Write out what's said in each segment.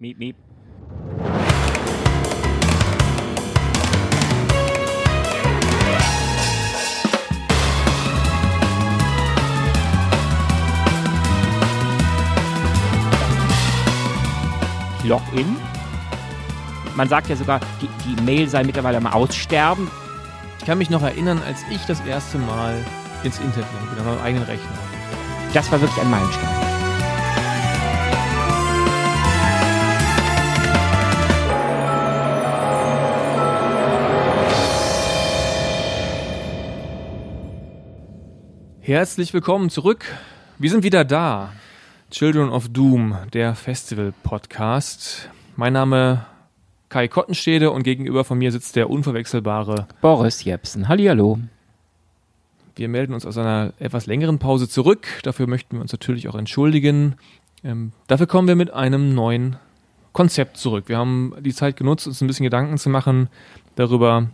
Miep, miep. Login. Man sagt ja sogar, die, die Mail sei mittlerweile am Aussterben. Ich kann mich noch erinnern, als ich das erste Mal ins Internet bin, auf meinem eigenen Rechner. Das war wirklich ein Meilenstein. Herzlich willkommen zurück. Wir sind wieder da. Children of Doom, der Festival-Podcast. Mein Name Kai Kottenstede und gegenüber von mir sitzt der unverwechselbare Boris Jepsen. Hallihallo. Wir melden uns aus einer etwas längeren Pause zurück. Dafür möchten wir uns natürlich auch entschuldigen. Ähm, dafür kommen wir mit einem neuen Konzept zurück. Wir haben die Zeit genutzt, uns ein bisschen Gedanken zu machen darüber,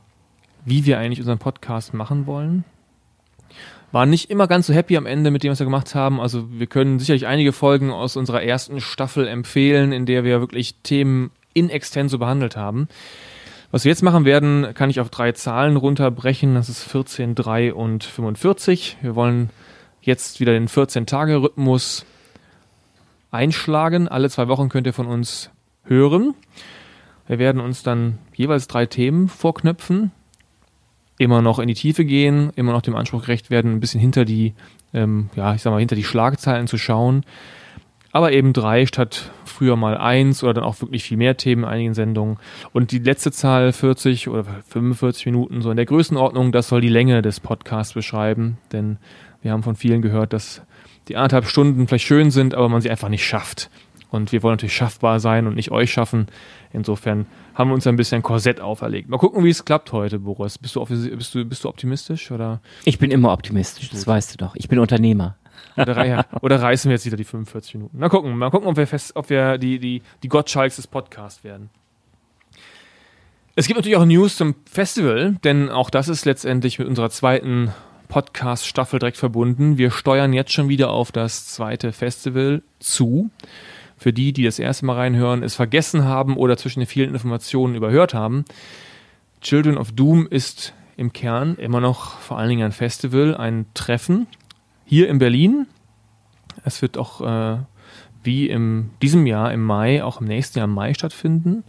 wie wir eigentlich unseren Podcast machen wollen. Waren nicht immer ganz so happy am Ende mit dem, was wir gemacht haben. Also wir können sicherlich einige Folgen aus unserer ersten Staffel empfehlen, in der wir wirklich Themen in extenso behandelt haben. Was wir jetzt machen werden, kann ich auf drei Zahlen runterbrechen. Das ist 14, 3 und 45. Wir wollen jetzt wieder den 14-Tage-Rhythmus einschlagen. Alle zwei Wochen könnt ihr von uns hören. Wir werden uns dann jeweils drei Themen vorknöpfen, immer noch in die Tiefe gehen, immer noch dem Anspruch gerecht werden, ein bisschen hinter die, ähm, ja, ich sag mal, hinter die Schlagzeilen zu schauen. Aber eben drei statt früher mal eins oder dann auch wirklich viel mehr Themen in einigen Sendungen. Und die letzte Zahl 40 oder 45 Minuten, so in der Größenordnung, das soll die Länge des Podcasts beschreiben. Denn wir haben von vielen gehört, dass die anderthalb Stunden vielleicht schön sind, aber man sie einfach nicht schafft. Und wir wollen natürlich schaffbar sein und nicht euch schaffen. Insofern haben wir uns ein bisschen ein Korsett auferlegt. Mal gucken, wie es klappt heute, Boris. Bist du, bist du, bist du optimistisch oder? Ich bin immer optimistisch, das weißt du doch. Ich bin Unternehmer. Oder, oder reißen wir jetzt wieder die 45 Minuten? Mal gucken, mal gucken, ob wir, fest, ob wir die, die, die Gottschalks des Podcasts werden. Es gibt natürlich auch News zum Festival, denn auch das ist letztendlich mit unserer zweiten Podcast-Staffel direkt verbunden. Wir steuern jetzt schon wieder auf das zweite Festival zu. Für die, die das erste Mal reinhören, es vergessen haben oder zwischen den vielen Informationen überhört haben, Children of Doom ist im Kern immer noch vor allen Dingen ein Festival, ein Treffen hier in Berlin. Es wird auch äh, wie in diesem Jahr im Mai, auch im nächsten Jahr im Mai stattfinden.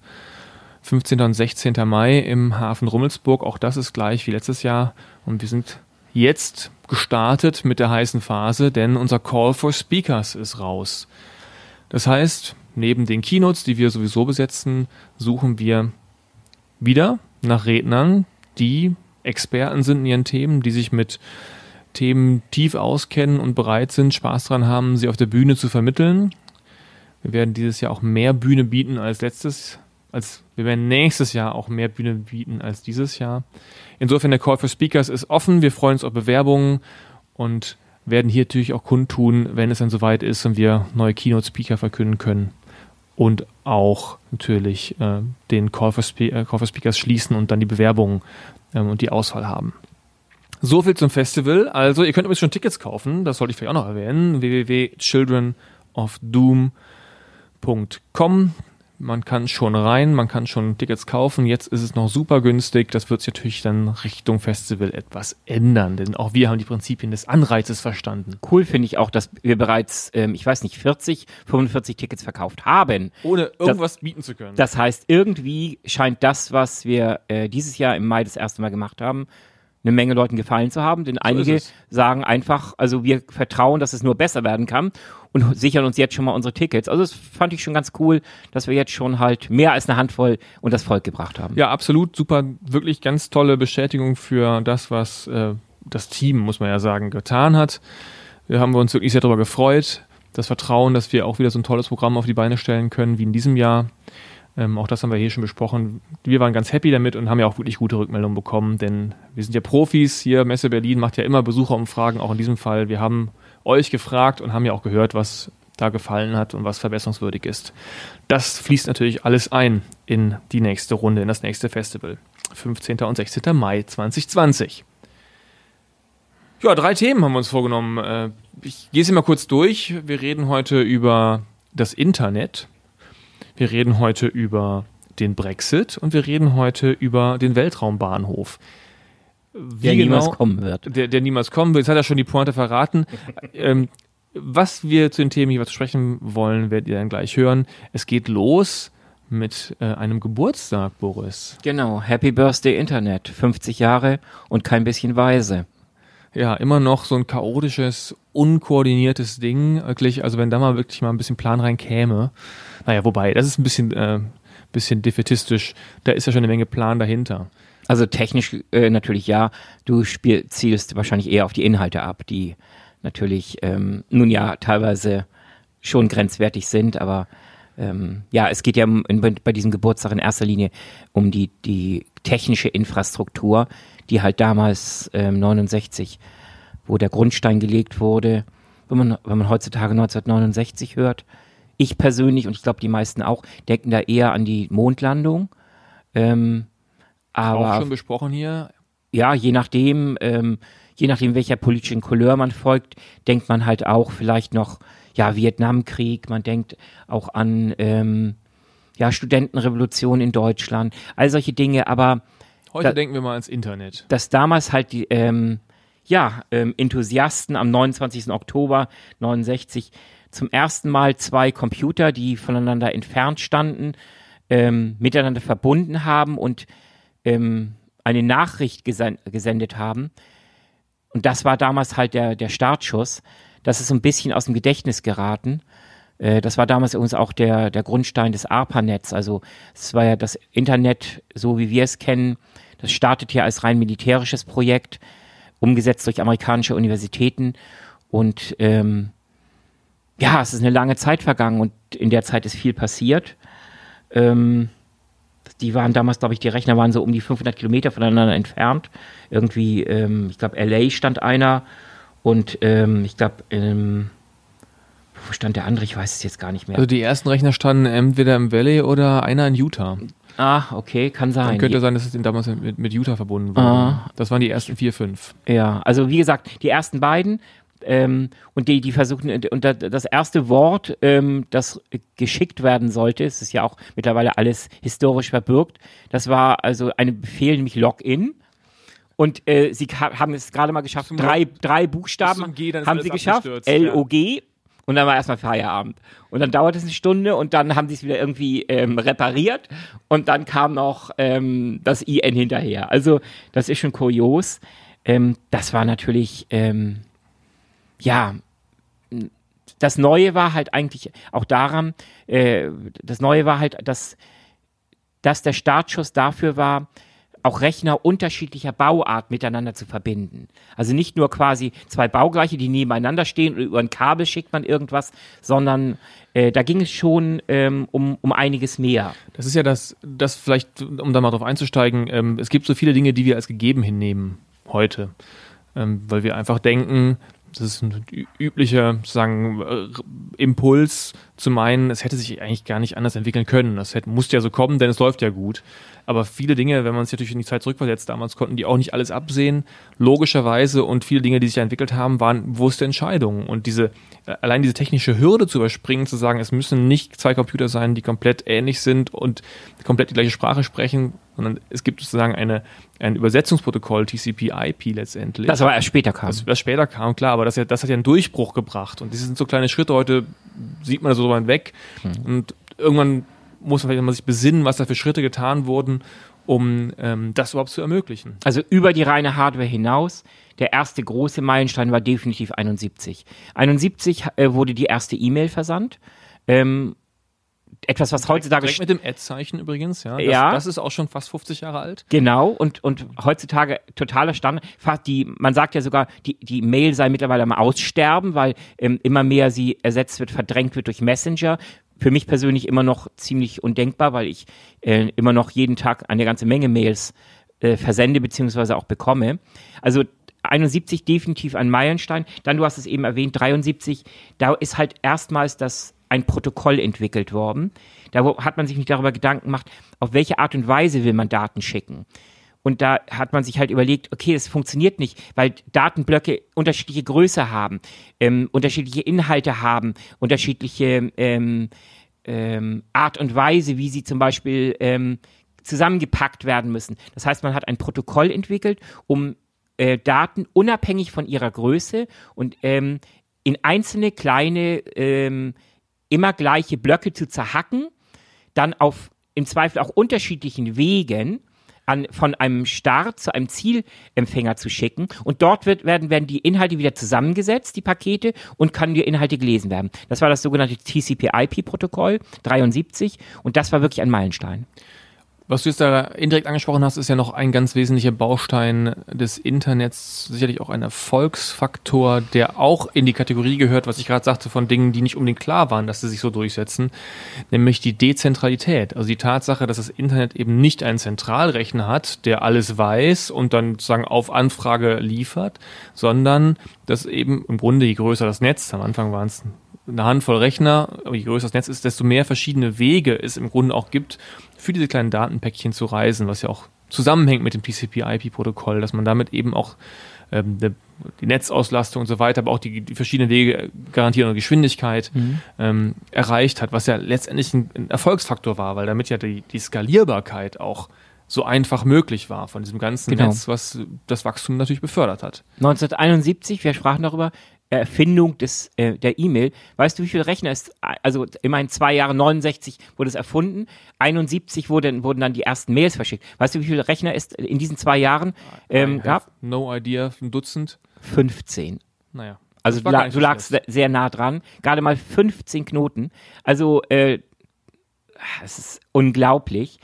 15. und 16. Mai im Hafen Rummelsburg. Auch das ist gleich wie letztes Jahr. Und wir sind jetzt gestartet mit der heißen Phase, denn unser Call for Speakers ist raus. Das heißt, neben den Keynotes, die wir sowieso besetzen, suchen wir wieder nach Rednern, die Experten sind in ihren Themen, die sich mit Themen tief auskennen und bereit sind, Spaß dran haben, sie auf der Bühne zu vermitteln. Wir werden dieses Jahr auch mehr Bühne bieten als letztes, als wir werden nächstes Jahr auch mehr Bühne bieten als dieses Jahr. Insofern der Call for Speakers ist offen. Wir freuen uns auf Bewerbungen und werden hier natürlich auch kundtun, wenn es dann soweit ist und wir neue Keynote-Speaker verkünden können und auch natürlich äh, den Call for, äh, Call for, Speakers schließen und dann die Bewerbungen ähm, und die Auswahl haben. So viel zum Festival. Also, ihr könnt übrigens schon Tickets kaufen, das sollte ich vielleicht auch noch erwähnen. www.childrenofdoom.com man kann schon rein, man kann schon Tickets kaufen. Jetzt ist es noch super günstig. Das wird sich natürlich dann Richtung Festival etwas ändern, denn auch wir haben die Prinzipien des Anreizes verstanden. Cool finde ich auch, dass wir bereits, ähm, ich weiß nicht, 40, 45 Tickets verkauft haben. Ohne irgendwas das, bieten zu können. Das heißt, irgendwie scheint das, was wir äh, dieses Jahr im Mai das erste Mal gemacht haben, eine Menge Leuten gefallen zu haben, denn so einige sagen einfach, also wir vertrauen, dass es nur besser werden kann und sichern uns jetzt schon mal unsere Tickets. Also das fand ich schon ganz cool, dass wir jetzt schon halt mehr als eine Handvoll und das Volk gebracht haben. Ja, absolut, super, wirklich ganz tolle Bestätigung für das, was äh, das Team, muss man ja sagen, getan hat. Wir haben uns wirklich sehr darüber gefreut. Das Vertrauen, dass wir auch wieder so ein tolles Programm auf die Beine stellen können wie in diesem Jahr. Ähm, auch das haben wir hier schon besprochen. Wir waren ganz happy damit und haben ja auch wirklich gute Rückmeldungen bekommen, denn wir sind ja Profis hier. Messe Berlin macht ja immer Besucherumfragen, auch in diesem Fall. Wir haben euch gefragt und haben ja auch gehört, was da gefallen hat und was verbesserungswürdig ist. Das fließt natürlich alles ein in die nächste Runde, in das nächste Festival. 15. und 16. Mai 2020. Ja, drei Themen haben wir uns vorgenommen. Äh, ich gehe sie mal kurz durch. Wir reden heute über das Internet Wir reden heute über den Brexit und wir reden heute über den Weltraumbahnhof. Wie der genau, niemals kommen wird. Der, der niemals kommen wird. Jetzt hat er schon die Pointe verraten. ähm, was wir zu den Themen hier sprechen wollen, werdet ihr dann gleich hören. Es geht los mit äh, einem Geburtstag, Boris. Genau, Happy Birthday Internet, 50 Jahre und kein bisschen weise. Ja, immer noch so ein chaotisches, unkoordiniertes Ding, wirklich, also wenn da mal wirklich mal ein bisschen Plan rein käme. Naja, wobei, das ist ein bisschen, äh, bisschen defetistisch, da ist ja schon eine Menge Plan dahinter. Also technisch äh, natürlich ja, du spiel, zielst wahrscheinlich eher auf die Inhalte ab, die natürlich ähm, nun ja teilweise schon grenzwertig sind, aber ähm, ja, es geht ja in, bei diesem Geburtstag in erster Linie um die, die technische Infrastruktur, die halt damals ähm, 69, wo der Grundstein gelegt wurde, wenn man, wenn man heutzutage 1969 hört. Ich persönlich und ich glaube die meisten auch, denken da eher an die Mondlandung. Ähm, aber auch schon besprochen hier. Ja, je nachdem, ähm, je nachdem welcher politischen Couleur man folgt, denkt man halt auch vielleicht noch ja, Vietnamkrieg, man denkt auch an ähm, ja, Studentenrevolution in Deutschland, all solche Dinge, aber heute da, denken wir mal ans Internet. Dass damals halt die ähm, ja, ähm, Enthusiasten am 29. Oktober 69 zum ersten Mal zwei Computer, die voneinander entfernt standen, ähm, miteinander verbunden haben und ähm, eine Nachricht gesen gesendet haben. Und das war damals halt der, der Startschuss das ist so ein bisschen aus dem Gedächtnis geraten. Äh, das war damals übrigens auch der, der Grundstein des ARPANETs. Also es war ja das Internet, so wie wir es kennen. Das startet ja als rein militärisches Projekt, umgesetzt durch amerikanische Universitäten. Und ähm, ja, es ist eine lange Zeit vergangen und in der Zeit ist viel passiert. Ähm, die waren damals, glaube ich, die Rechner waren so um die 500 Kilometer voneinander entfernt. Irgendwie, ähm, ich glaube, LA stand einer und ähm, ich glaube, ähm, wo stand der andere? Ich weiß es jetzt gar nicht mehr. Also die ersten Rechner standen entweder im Valley oder einer in Utah. Ah, okay, kann sein. Dann könnte sein, dass es damals mit, mit Utah verbunden wurde. Ah. Das waren die ersten vier, fünf. Ja, also wie gesagt, die ersten beiden ähm, und die, die versuchen, und das erste Wort, ähm, das geschickt werden sollte, es ist ja auch mittlerweile alles historisch verbürgt, das war also ein Befehl, nämlich Login. Und äh, sie haben es gerade mal geschafft, drei, drei Buchstaben haben sie geschafft, L-O-G. Und dann war erstmal Feierabend. Und dann dauerte es eine Stunde und dann haben sie es wieder irgendwie ähm, repariert und dann kam noch ähm, das IN hinterher. Also das ist schon kurios. Ähm, das war natürlich, ähm, ja, das Neue war halt eigentlich auch daran, äh, das Neue war halt, dass, dass der Startschuss dafür war, auch Rechner unterschiedlicher Bauart miteinander zu verbinden. Also nicht nur quasi zwei Baugleiche, die nebeneinander stehen und über ein Kabel schickt man irgendwas, sondern äh, da ging es schon ähm, um, um einiges mehr. Das ist ja das, das vielleicht, um da mal drauf einzusteigen, ähm, es gibt so viele Dinge, die wir als gegeben hinnehmen heute. Ähm, weil wir einfach denken, das ist ein üblicher sagen, äh, Impuls zu meinen, es hätte sich eigentlich gar nicht anders entwickeln können. Das hätte, musste ja so kommen, denn es läuft ja gut. Aber viele Dinge, wenn man sich natürlich in die Zeit zurückversetzt, damals konnten die auch nicht alles absehen, logischerweise. Und viele Dinge, die sich entwickelt haben, waren bewusste Entscheidungen. Und diese, äh, allein diese technische Hürde zu überspringen, zu sagen, es müssen nicht zwei Computer sein, die komplett ähnlich sind und komplett die gleiche Sprache sprechen, sondern es gibt sozusagen eine, ein Übersetzungsprotokoll, TCP/IP letztendlich. Das aber erst später kam. Das, das später kam, klar, aber das, das hat ja einen Durchbruch gebracht. Und diese sind so kleine Schritte. Heute sieht man so weit weg. Mhm. Und irgendwann muss man vielleicht mal sich besinnen, was da für Schritte getan wurden, um ähm, das überhaupt zu ermöglichen. Also über die reine Hardware hinaus. Der erste große Meilenstein war definitiv 71. 71 äh, wurde die erste E-Mail versandt. Ähm, etwas, was heutzutage. Direkt mit dem Ad-Zeichen übrigens, ja. Das, ja. Das ist auch schon fast 50 Jahre alt. Genau, und, und heutzutage totaler Standard. Die, man sagt ja sogar, die, die Mail sei mittlerweile am Aussterben, weil ähm, immer mehr sie ersetzt wird, verdrängt wird durch Messenger. Für mich persönlich immer noch ziemlich undenkbar, weil ich äh, immer noch jeden Tag eine ganze Menge Mails äh, versende beziehungsweise auch bekomme. Also 71 definitiv ein Meilenstein. Dann, du hast es eben erwähnt, 73, da ist halt erstmals das ein Protokoll entwickelt worden. Da hat man sich nicht darüber Gedanken gemacht, auf welche Art und Weise will man Daten schicken. Und da hat man sich halt überlegt, okay, das funktioniert nicht, weil Datenblöcke unterschiedliche Größe haben, ähm, unterschiedliche Inhalte haben, unterschiedliche ähm, ähm, Art und Weise, wie sie zum Beispiel ähm, zusammengepackt werden müssen. Das heißt, man hat ein Protokoll entwickelt, um äh, Daten unabhängig von ihrer Größe und ähm, in einzelne kleine, ähm, immer gleiche Blöcke zu zerhacken, dann auf im Zweifel auch unterschiedlichen Wegen an, von einem Start zu einem Zielempfänger zu schicken. Und dort wird, werden, werden die Inhalte wieder zusammengesetzt, die Pakete, und können die Inhalte gelesen werden. Das war das sogenannte TCP-IP-Protokoll 73 und das war wirklich ein Meilenstein. Was du jetzt da indirekt angesprochen hast, ist ja noch ein ganz wesentlicher Baustein des Internets, sicherlich auch ein Erfolgsfaktor, der auch in die Kategorie gehört, was ich gerade sagte, von Dingen, die nicht unbedingt klar waren, dass sie sich so durchsetzen, nämlich die Dezentralität. Also die Tatsache, dass das Internet eben nicht einen Zentralrechner hat, der alles weiß und dann sozusagen auf Anfrage liefert, sondern dass eben im Grunde, je größer das Netz, am Anfang waren es eine Handvoll Rechner, aber je größer das Netz ist, desto mehr verschiedene Wege es im Grunde auch gibt, für diese kleinen Datenpäckchen zu reisen, was ja auch zusammenhängt mit dem TCP-IP-Protokoll, dass man damit eben auch ähm, die, die Netzauslastung und so weiter, aber auch die, die verschiedenen Wege garantieren und Geschwindigkeit mhm. ähm, erreicht hat, was ja letztendlich ein, ein, Erfolgsfaktor war, weil damit ja die, die Skalierbarkeit auch so einfach möglich war von diesem ganzen genau. Netz, was das Wachstum natürlich befördert hat. 1971, wir sprachen darüber, Erfindung des, äh, der E-Mail. Weißt du, wie viele Rechner es, also immerhin zwei Jahre, 69 wurde es erfunden, 71 wurden, wurden dann die ersten Mails verschickt. Weißt du, wie viele Rechner es in diesen zwei Jahren ähm, gab? No idea, ein Dutzend? 15. Naja. Also du, du lagst sehr nah dran, gerade mal 15 Knoten. Also äh, es ist unglaublich.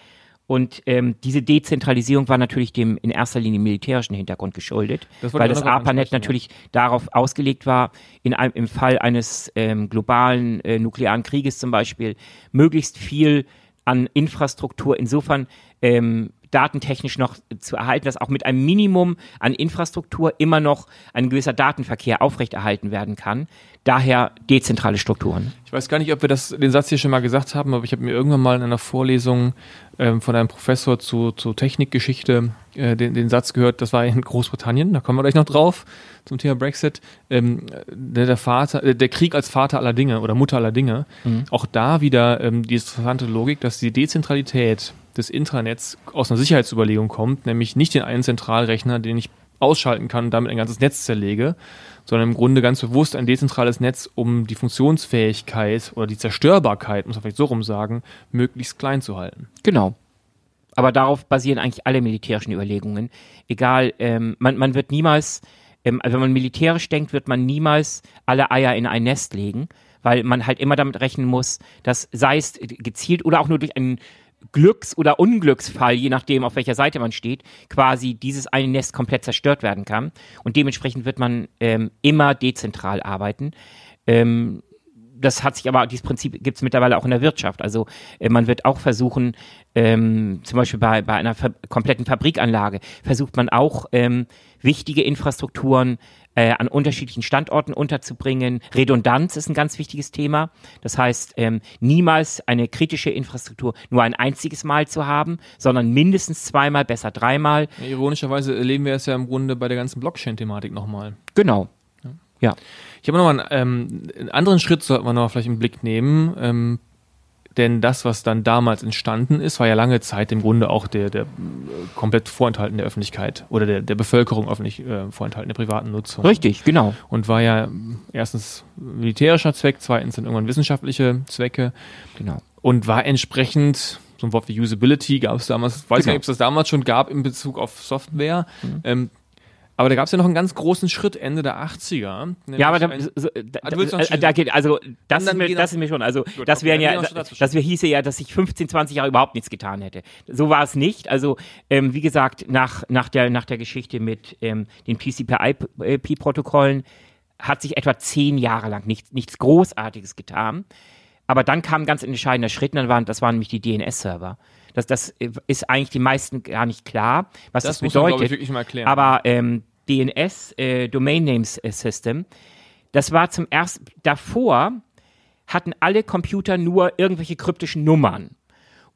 Und ähm, diese Dezentralisierung war natürlich dem in erster Linie militärischen Hintergrund geschuldet, das weil das ARPANET natürlich ja. darauf ausgelegt war, in einem, im Fall eines ähm, globalen äh, nuklearen Krieges zum Beispiel, möglichst viel an Infrastruktur insofern ähm, datentechnisch noch zu erhalten, dass auch mit einem Minimum an Infrastruktur immer noch ein gewisser Datenverkehr aufrechterhalten werden kann. Daher dezentrale Strukturen. Ich weiß gar nicht, ob wir das, den Satz hier schon mal gesagt haben, aber ich habe mir irgendwann mal in einer Vorlesung ähm, von einem Professor zu, zu Technikgeschichte äh, den, den Satz gehört, das war in Großbritannien, da kommen wir gleich noch drauf, zum Thema Brexit, ähm, der, der Vater, äh, der Krieg als Vater aller Dinge oder Mutter aller Dinge. Mhm. Auch da wieder ähm, die interessante Logik, dass die Dezentralität des Intranets aus einer Sicherheitsüberlegung kommt, nämlich nicht den einen Zentralrechner, den ich ausschalten kann und damit ein ganzes Netz zerlege, sondern im Grunde ganz bewusst ein dezentrales Netz, um die Funktionsfähigkeit oder die Zerstörbarkeit, muss man vielleicht so rum sagen, möglichst klein zu halten. Genau. Aber darauf basieren eigentlich alle militärischen Überlegungen. Egal, ähm, man, man wird niemals, ähm, also wenn man militärisch denkt, wird man niemals alle Eier in ein Nest legen, weil man halt immer damit rechnen muss, dass sei es gezielt oder auch nur durch einen Glücks- oder Unglücksfall, je nachdem, auf welcher Seite man steht, quasi dieses eine Nest komplett zerstört werden kann. Und dementsprechend wird man ähm, immer dezentral arbeiten. Ähm, das hat sich aber, dieses Prinzip gibt es mittlerweile auch in der Wirtschaft. Also äh, man wird auch versuchen, ähm, zum Beispiel bei, bei einer ver kompletten Fabrikanlage, versucht man auch ähm, wichtige Infrastrukturen äh, an unterschiedlichen Standorten unterzubringen. Redundanz ist ein ganz wichtiges Thema. Das heißt, ähm, niemals eine kritische Infrastruktur nur ein einziges Mal zu haben, sondern mindestens zweimal, besser dreimal. Ja, ironischerweise erleben wir es ja im Grunde bei der ganzen Blockchain-Thematik nochmal. Genau. Ja. Ich habe noch mal einen, ähm, einen anderen Schritt, sollten wir noch vielleicht im Blick nehmen. Ähm, denn das, was dann damals entstanden ist, war ja lange Zeit im Grunde auch der, der äh, komplett vorenthalten der Öffentlichkeit oder der, der Bevölkerung öffentlich äh, vorenthalten der privaten Nutzung. Richtig, genau. Und war ja erstens militärischer Zweck, zweitens dann irgendwann wissenschaftliche Zwecke. Genau. Und war entsprechend so ein Wort wie Usability gab es damals, weiß genau. nicht, ob es das damals schon gab in Bezug auf Software. Mhm. Ähm, aber da gab es ja noch einen ganz großen Schritt Ende der 80er. Ja, aber da, so, da, da, da, geht, also das, ist mir, das ist mir schon, also Gut, das wären ja, das wir hieße ja, dass sich 15, 20 Jahre überhaupt nichts getan hätte. So war es nicht. Also ähm, wie gesagt, nach, nach, der, nach der Geschichte mit ähm, den PCP-IP-Protokollen hat sich etwa zehn Jahre lang nichts, nichts Großartiges getan. Aber dann kam ein ganz entscheidender Schritt, und dann waren, das waren nämlich die DNS-Server. Das, das ist eigentlich den meisten gar nicht klar, was das, das bedeutet. Man, ich, wirklich mal erklären. Aber ähm, DNS, äh, Domain Names äh, System, das war zum ersten, davor hatten alle Computer nur irgendwelche kryptischen Nummern.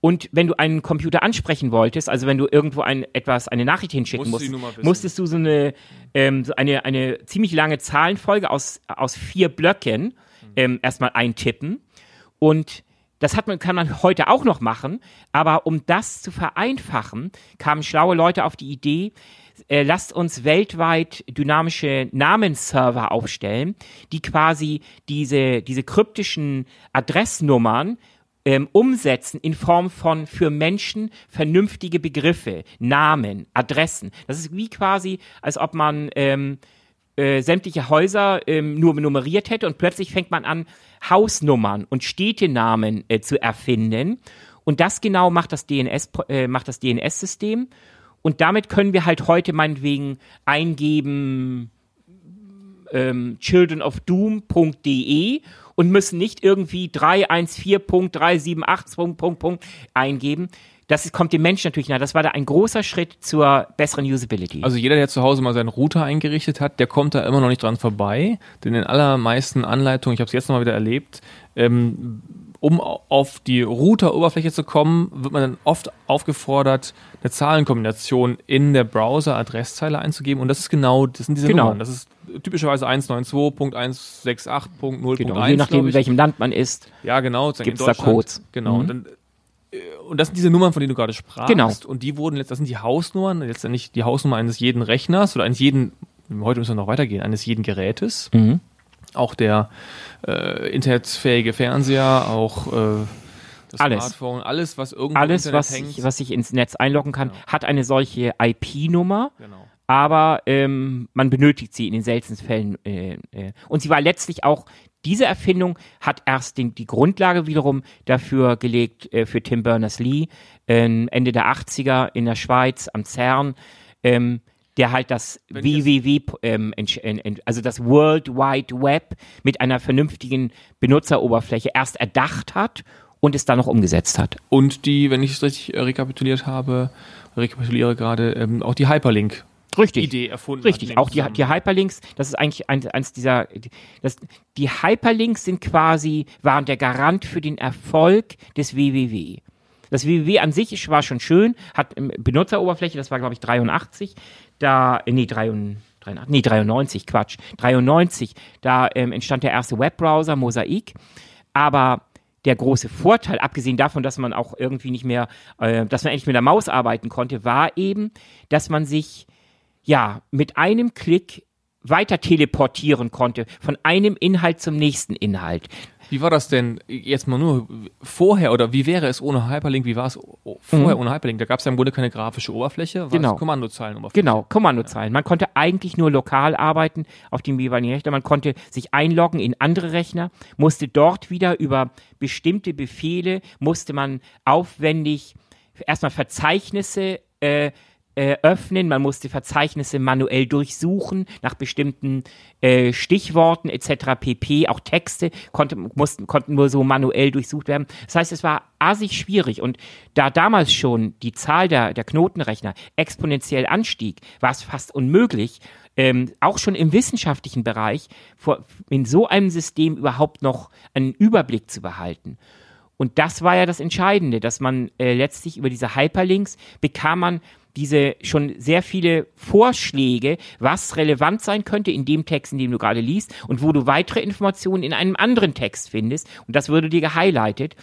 Und wenn du einen Computer ansprechen wolltest, also wenn du irgendwo ein, etwas, eine Nachricht hinschicken musst, musstest du so eine, ähm, so eine, eine ziemlich lange Zahlenfolge aus, aus vier Blöcken ähm, erstmal eintippen. Und das hat man, kann man heute auch noch machen, aber um das zu vereinfachen, kamen schlaue Leute auf die Idee, äh, lasst uns weltweit dynamische Namensserver aufstellen, die quasi diese, diese kryptischen Adressnummern ähm, umsetzen in Form von für Menschen vernünftige Begriffe, Namen, Adressen. Das ist wie quasi, als ob man ähm, äh, sämtliche Häuser ähm, nur nummeriert hätte und plötzlich fängt man an, Hausnummern und Städtenamen äh, zu erfinden. Und das genau macht das DNS, äh, macht das DNS-System. Und damit können wir halt heute meinetwegen eingeben ähm, childrenofdoom.de und müssen nicht irgendwie 314.378. eingeben. Das kommt dem Menschen natürlich nahe. Das war da ein großer Schritt zur besseren Usability. Also jeder, der zu Hause mal seinen Router eingerichtet hat, der kommt da immer noch nicht dran vorbei. Denn in allermeisten Anleitungen, ich habe es jetzt noch mal wieder erlebt, ähm, um auf die Router-Oberfläche zu kommen, wird man dann oft aufgefordert, eine Zahlenkombination in der Browser-Adresszeile einzugeben. Und das ist genau, das sind diese Genau. Nummern. Das ist typischerweise 192.168.0.1. genau. Je nachdem, in welchem Land man ist. Ja, genau. in Gibt's da. Codes. Genau. Mhm. Und, dann, äh, und das sind diese Nummern, von denen du gerade sprachst. Genau. Und die wurden letzt, das sind die Hausnummern, letztendlich die Hausnummer eines jeden Rechners oder eines jeden, heute müssen wir noch weitergehen, eines jeden Gerätes. Mhm. Auch der äh, internetfähige Fernseher, auch äh, das Alles. Smartphone, alles, was irgendwo Alles, was, hängt. ich, was ich ins Netz einloggen kann, Genau. hat eine solche IP-Nummer. genau. aber ähm, man benötigt sie in den seltensten Fällen. Äh, äh. Und sie war letztlich auch, diese Erfindung hat erst den, die Grundlage wiederum dafür gelegt, äh, für Tim Berners-Lee, ähm, Ende der 80er in der Schweiz am CERN, ähm, der halt das Wenn WWW, ähm, also das World Wide Web mit einer vernünftigen Benutzeroberfläche erst erdacht hat und es dann noch umgesetzt hat. Und die, wenn ich es richtig äh, rekapituliert habe, rekapituliere gerade, ähm, auch die Hyperlink. Richtig. Idee erfunden. hat Richtig, dem auch die, die. Hyperlinks, das ist eigentlich ein, eins dieser, das, die Hyperlinks sind quasi, waren der Garant für den Erfolg des WWW. Das WWW an sich war schon schön, hat ähm, Benutzeroberfläche, das war glaube ich 83, da, äh, nee, 83, 83, nee, 93, Quatsch, 93, da ähm, entstand der erste Webbrowser, Mosaik, aber der große Vorteil, abgesehen davon, dass man auch irgendwie nicht mehr, äh, dass man endlich mit der Maus arbeiten konnte, war eben, dass man sich ja, mit einem Klick weiter teleportieren konnte von einem Inhalt zum nächsten Inhalt. Wie war das denn jetzt mal nur vorher oder wie wäre es ohne Hyperlink? Wie war es vorher ohne Hyperlink? Da gab es ja im Grunde keine grafische Oberfläche, Mhm. Genau. Kommandozeilen-Oberfläche. Genau, Kommandozeilen. Man konnte eigentlich nur lokal arbeiten auf dem jeweiligen Rechner. Man konnte sich einloggen in andere Rechner, musste dort wieder über bestimmte Befehle, musste man aufwendig erstmal Verzeichnisse äh, äh, öffnen, man musste Verzeichnisse manuell durchsuchen nach bestimmten äh, Stichworten etc. pp. Auch Texte konnte, mussten, konnten nur so manuell durchsucht werden. Das heißt, es war assig schwierig und da damals schon die Zahl der, der Knotenrechner exponentiell anstieg, war es fast unmöglich, ähm, auch schon im wissenschaftlichen Bereich vor, in so einem System überhaupt noch einen Überblick zu behalten. Und das war ja das Entscheidende, dass man äh, letztlich über diese Hyperlinks bekam man diese schon sehr viele Vorschläge, was relevant sein könnte in dem Text, in dem du gerade liest und wo du weitere Informationen in einem anderen Text findest. Und das würde dir gehighlightet.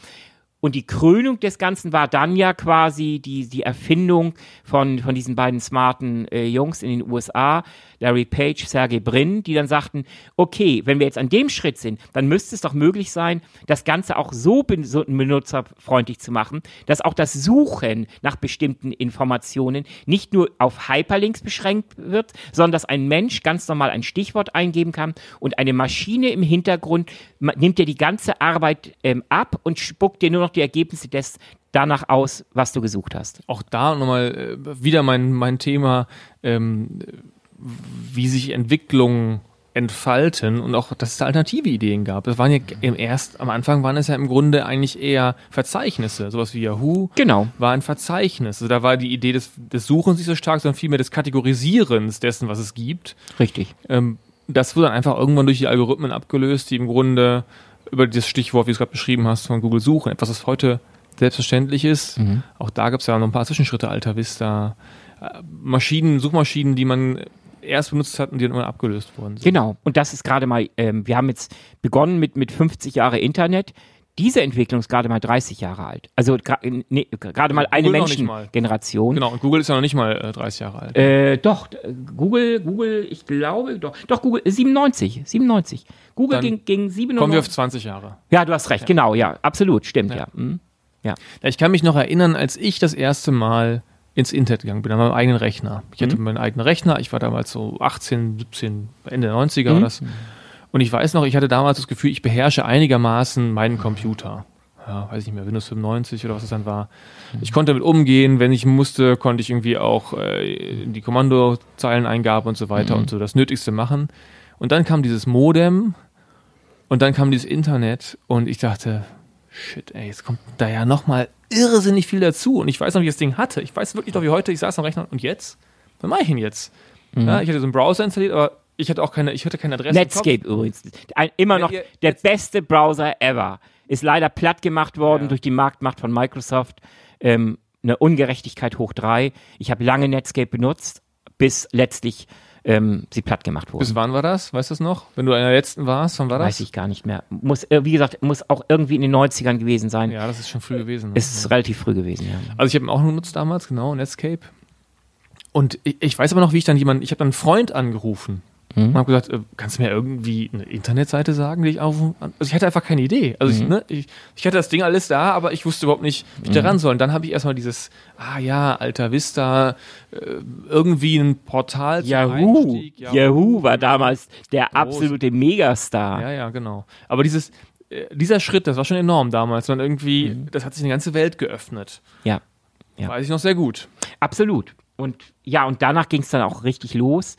Und die Krönung des Ganzen war dann ja quasi die, die Erfindung von, von diesen beiden smarten äh, Jungs in den USA, Larry Page, Sergey Brin, die dann sagten, okay, wenn wir jetzt an dem Schritt sind, dann müsste es doch möglich sein, das Ganze auch so ben- so benutzerfreundlich zu machen, dass auch das Suchen nach bestimmten Informationen nicht nur auf Hyperlinks beschränkt wird, sondern dass ein Mensch ganz normal ein Stichwort eingeben kann und eine Maschine im Hintergrund nimmt dir die ganze Arbeit ähm, ab und spuckt dir nur noch die Ergebnisse des danach aus, was du gesucht hast. Auch da nochmal äh, wieder mein, mein Thema, ähm, wie sich Entwicklungen entfalten und auch, dass es da alternative Ideen gab. Das waren ja im erst, am Anfang waren es ja im Grunde eigentlich eher Verzeichnisse. Sowas wie Yahoo Genau. war ein Verzeichnis. Also da war die Idee des, des Suchens nicht so stark, sondern vielmehr des Kategorisierens dessen, was es gibt. Richtig. Ähm, das wurde dann einfach irgendwann durch die Algorithmen abgelöst, die im Grunde über das Stichwort, wie du es gerade beschrieben hast, von Google suchen, etwas, was heute selbstverständlich ist. Auch da gibt es ja noch ein paar Zwischenschritte, Alta Vista, äh, Maschinen, Suchmaschinen, die man erst benutzt hat und die dann immer abgelöst wurden. sind. Genau. Und das ist gerade mal, ähm, wir haben jetzt begonnen mit, mit 50 Jahre Internet. Diese Entwicklung ist gerade mal 30 Jahre alt. Also gra- nee, gerade mal eine. Menschengeneration. Genau, und Google ist ja noch nicht mal äh, 30 Jahre alt. Äh, doch, Google, Google, ich glaube, doch, doch, Google, äh, 97, 97. Google Dann ging, ging 97. Kommen wir auf 20 Jahre. ja, du hast recht, genau, ja, absolut, stimmt, ja. Mhm. Ja, ich kann mich noch erinnern, als ich das erste Mal ins Internet gegangen bin, an meinem eigenen Rechner. Ich hatte meinen eigenen Rechner, ich war damals so 18, 17, Ende der 90er war das. Und ich weiß noch, ich hatte damals das Gefühl, ich beherrsche einigermaßen meinen Computer. Ja, weiß ich nicht mehr, Windows 95 oder was es dann war. Ich konnte damit umgehen, wenn ich musste, konnte ich irgendwie auch äh, die Kommandozeileneingabe und so weiter und so das Nötigste machen. Und dann kam dieses Modem und dann kam dieses Internet und ich dachte, shit, ey, jetzt kommt da ja nochmal irrsinnig viel dazu. Und ich weiß noch, wie ich das Ding hatte. Ich weiß wirklich noch, wie heute, ich saß am Rechner und jetzt? Was mache ich denn jetzt? Ja, ich hatte so einen Browser installiert, aber ich hatte auch keine, ich hatte keine Adresse. Netscape übrigens. Ein, immer noch ihr- der beste Browser ever. Ist leider platt gemacht worden Ja. durch die Marktmacht von Microsoft. Ähm, eine Ungerechtigkeit hoch drei. Ich habe lange Netscape benutzt, bis letztlich ähm, sie platt gemacht wurden. Bis wann war das? Weißt du es noch? Wenn du einer der letzten warst, wann war das? Weiß ich gar nicht mehr. Muss, äh, wie gesagt, muss auch irgendwie in den 90ern gewesen sein. Ja, das ist schon früh gewesen. Ne? Es ist relativ früh gewesen, ja. Also ich habe ihn auch genutzt damals, genau, Netscape. Und ich, ich weiß aber noch, wie ich dann jemanden, ich habe dann einen Freund angerufen und habe gesagt, äh, kannst du mir irgendwie eine Internetseite sagen, die ich kann? Also ich hatte einfach keine Idee. Also ich, ne, ich, ich hatte das Ding alles da, aber ich wusste überhaupt nicht, wie ich da ran soll. Und dann habe ich erstmal dieses, ah ja, Alter Vista, äh, irgendwie ein Portal Yahoo. Einstieg. Yahoo war damals der absolute Megastar. Ja, ja, genau. Aber dieses, äh, dieser Schritt, das war schon enorm damals. Und irgendwie, das hat sich eine ganze Welt geöffnet. ja. Ja. Weiß ich noch sehr gut. Absolut. Und ja, und danach ging es dann auch richtig los.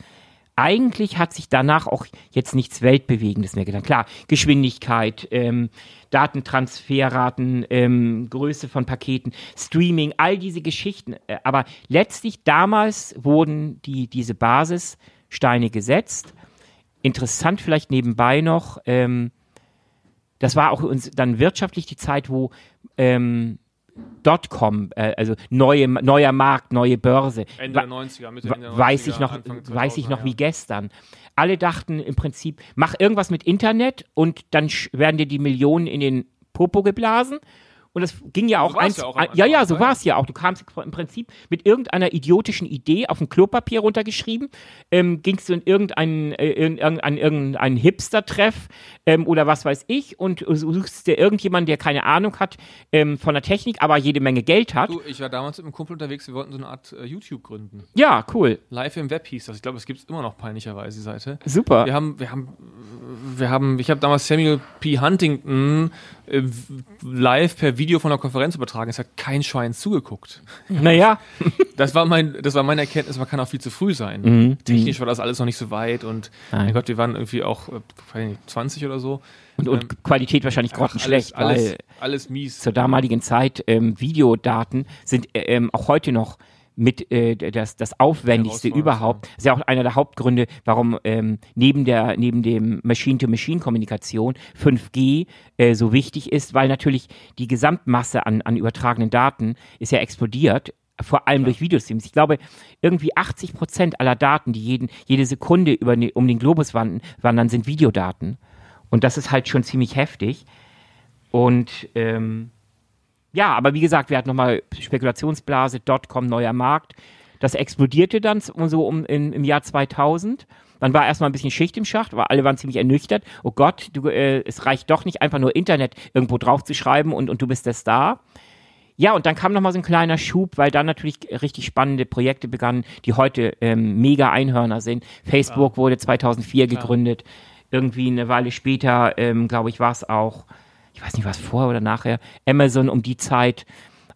Eigentlich hat sich danach auch jetzt nichts Weltbewegendes mehr getan. Klar, Geschwindigkeit, ähm, Datentransferraten, ähm, Größe von Paketen, Streaming, all diese Geschichten. Äh, aber letztlich damals wurden die, diese Basissteine gesetzt. Interessant vielleicht nebenbei noch, ähm, das war auch uns dann wirtschaftlich die Zeit, wo ähm, Dotcom, äh, also neue, neuer Markt, neue Börse. Ende der Wa- 90er, Mitte der weiß 90er, ich noch, Anfang weiß ich 2000er, noch wie ja. gestern. Alle dachten im Prinzip, mach irgendwas mit Internet und dann werden dir die Millionen in den Popo geblasen. Und das ging ja auch war's eins, ja auch ja, ja, so war es ja auch. Du kamst im Prinzip mit irgendeiner idiotischen Idee auf ein Klopapier runtergeschrieben, ähm, gingst du in irgendeinen, äh, in, irgendein, irgendeinen Hipster-Treff ähm, oder was weiß ich und suchst dir irgendjemanden, der keine Ahnung hat ähm, von der Technik, aber jede Menge Geld hat. Du, ich war damals mit einem Kumpel unterwegs, wir wollten so eine Art äh, YouTube gründen. Ja, cool. Live im Web hieß das. Ich glaube, es gibt es immer noch peinlicherweise, die Seite. Super. Wir haben, wir haben, wir haben, ich habe damals Samuel P. Huntington live per Video von einer Konferenz übertragen. Es hat kein Schwein zugeguckt. Naja, Das war mein, das war meine Erkenntnis, man kann auch viel zu früh sein. Mhm. Technisch war das alles noch nicht so weit und Nein. mein Gott, wir waren irgendwie auch äh, weiß nicht, 20 oder so. und, und Qualität wahrscheinlich grottenschlecht, alles, alles, alles mies. zur damaligen Zeit ähm, Videodaten sind äh, ähm, auch heute noch mit äh, das, das aufwendigste überhaupt. Das ist ja auch einer der Hauptgründe, warum ähm, neben der neben dem Machine-to-Machine-Kommunikation 5G äh, so wichtig ist, weil natürlich die Gesamtmasse an, an übertragenen Daten ist ja explodiert. Vor allem durch Videostreams. Ich glaube, irgendwie 80 Prozent aller Daten, die jeden, jede Sekunde über, ne- um den Globus wandern, wandern, sind Videodaten. Und das ist halt schon ziemlich heftig. Und ähm, ja, aber wie gesagt, wir hatten nochmal Spekulationsblase, Dotcom, neuer Markt. Das explodierte dann so um, in, im Jahr 2000. Dann war erstmal ein bisschen Schicht im Schacht, weil alle waren ziemlich ernüchtert. Oh Gott, du, äh, es reicht doch nicht einfach nur Internet irgendwo drauf zu schreiben und, und du bist der Star. Ja, und dann kam nochmal so ein kleiner Schub, weil dann natürlich richtig spannende Projekte begannen, die heute ähm, mega Einhörner sind. Facebook wurde 2004 gegründet. Irgendwie eine Weile später, ähm, glaube ich, war es auch, ich weiß nicht, was vorher oder nachher, Amazon um die Zeit.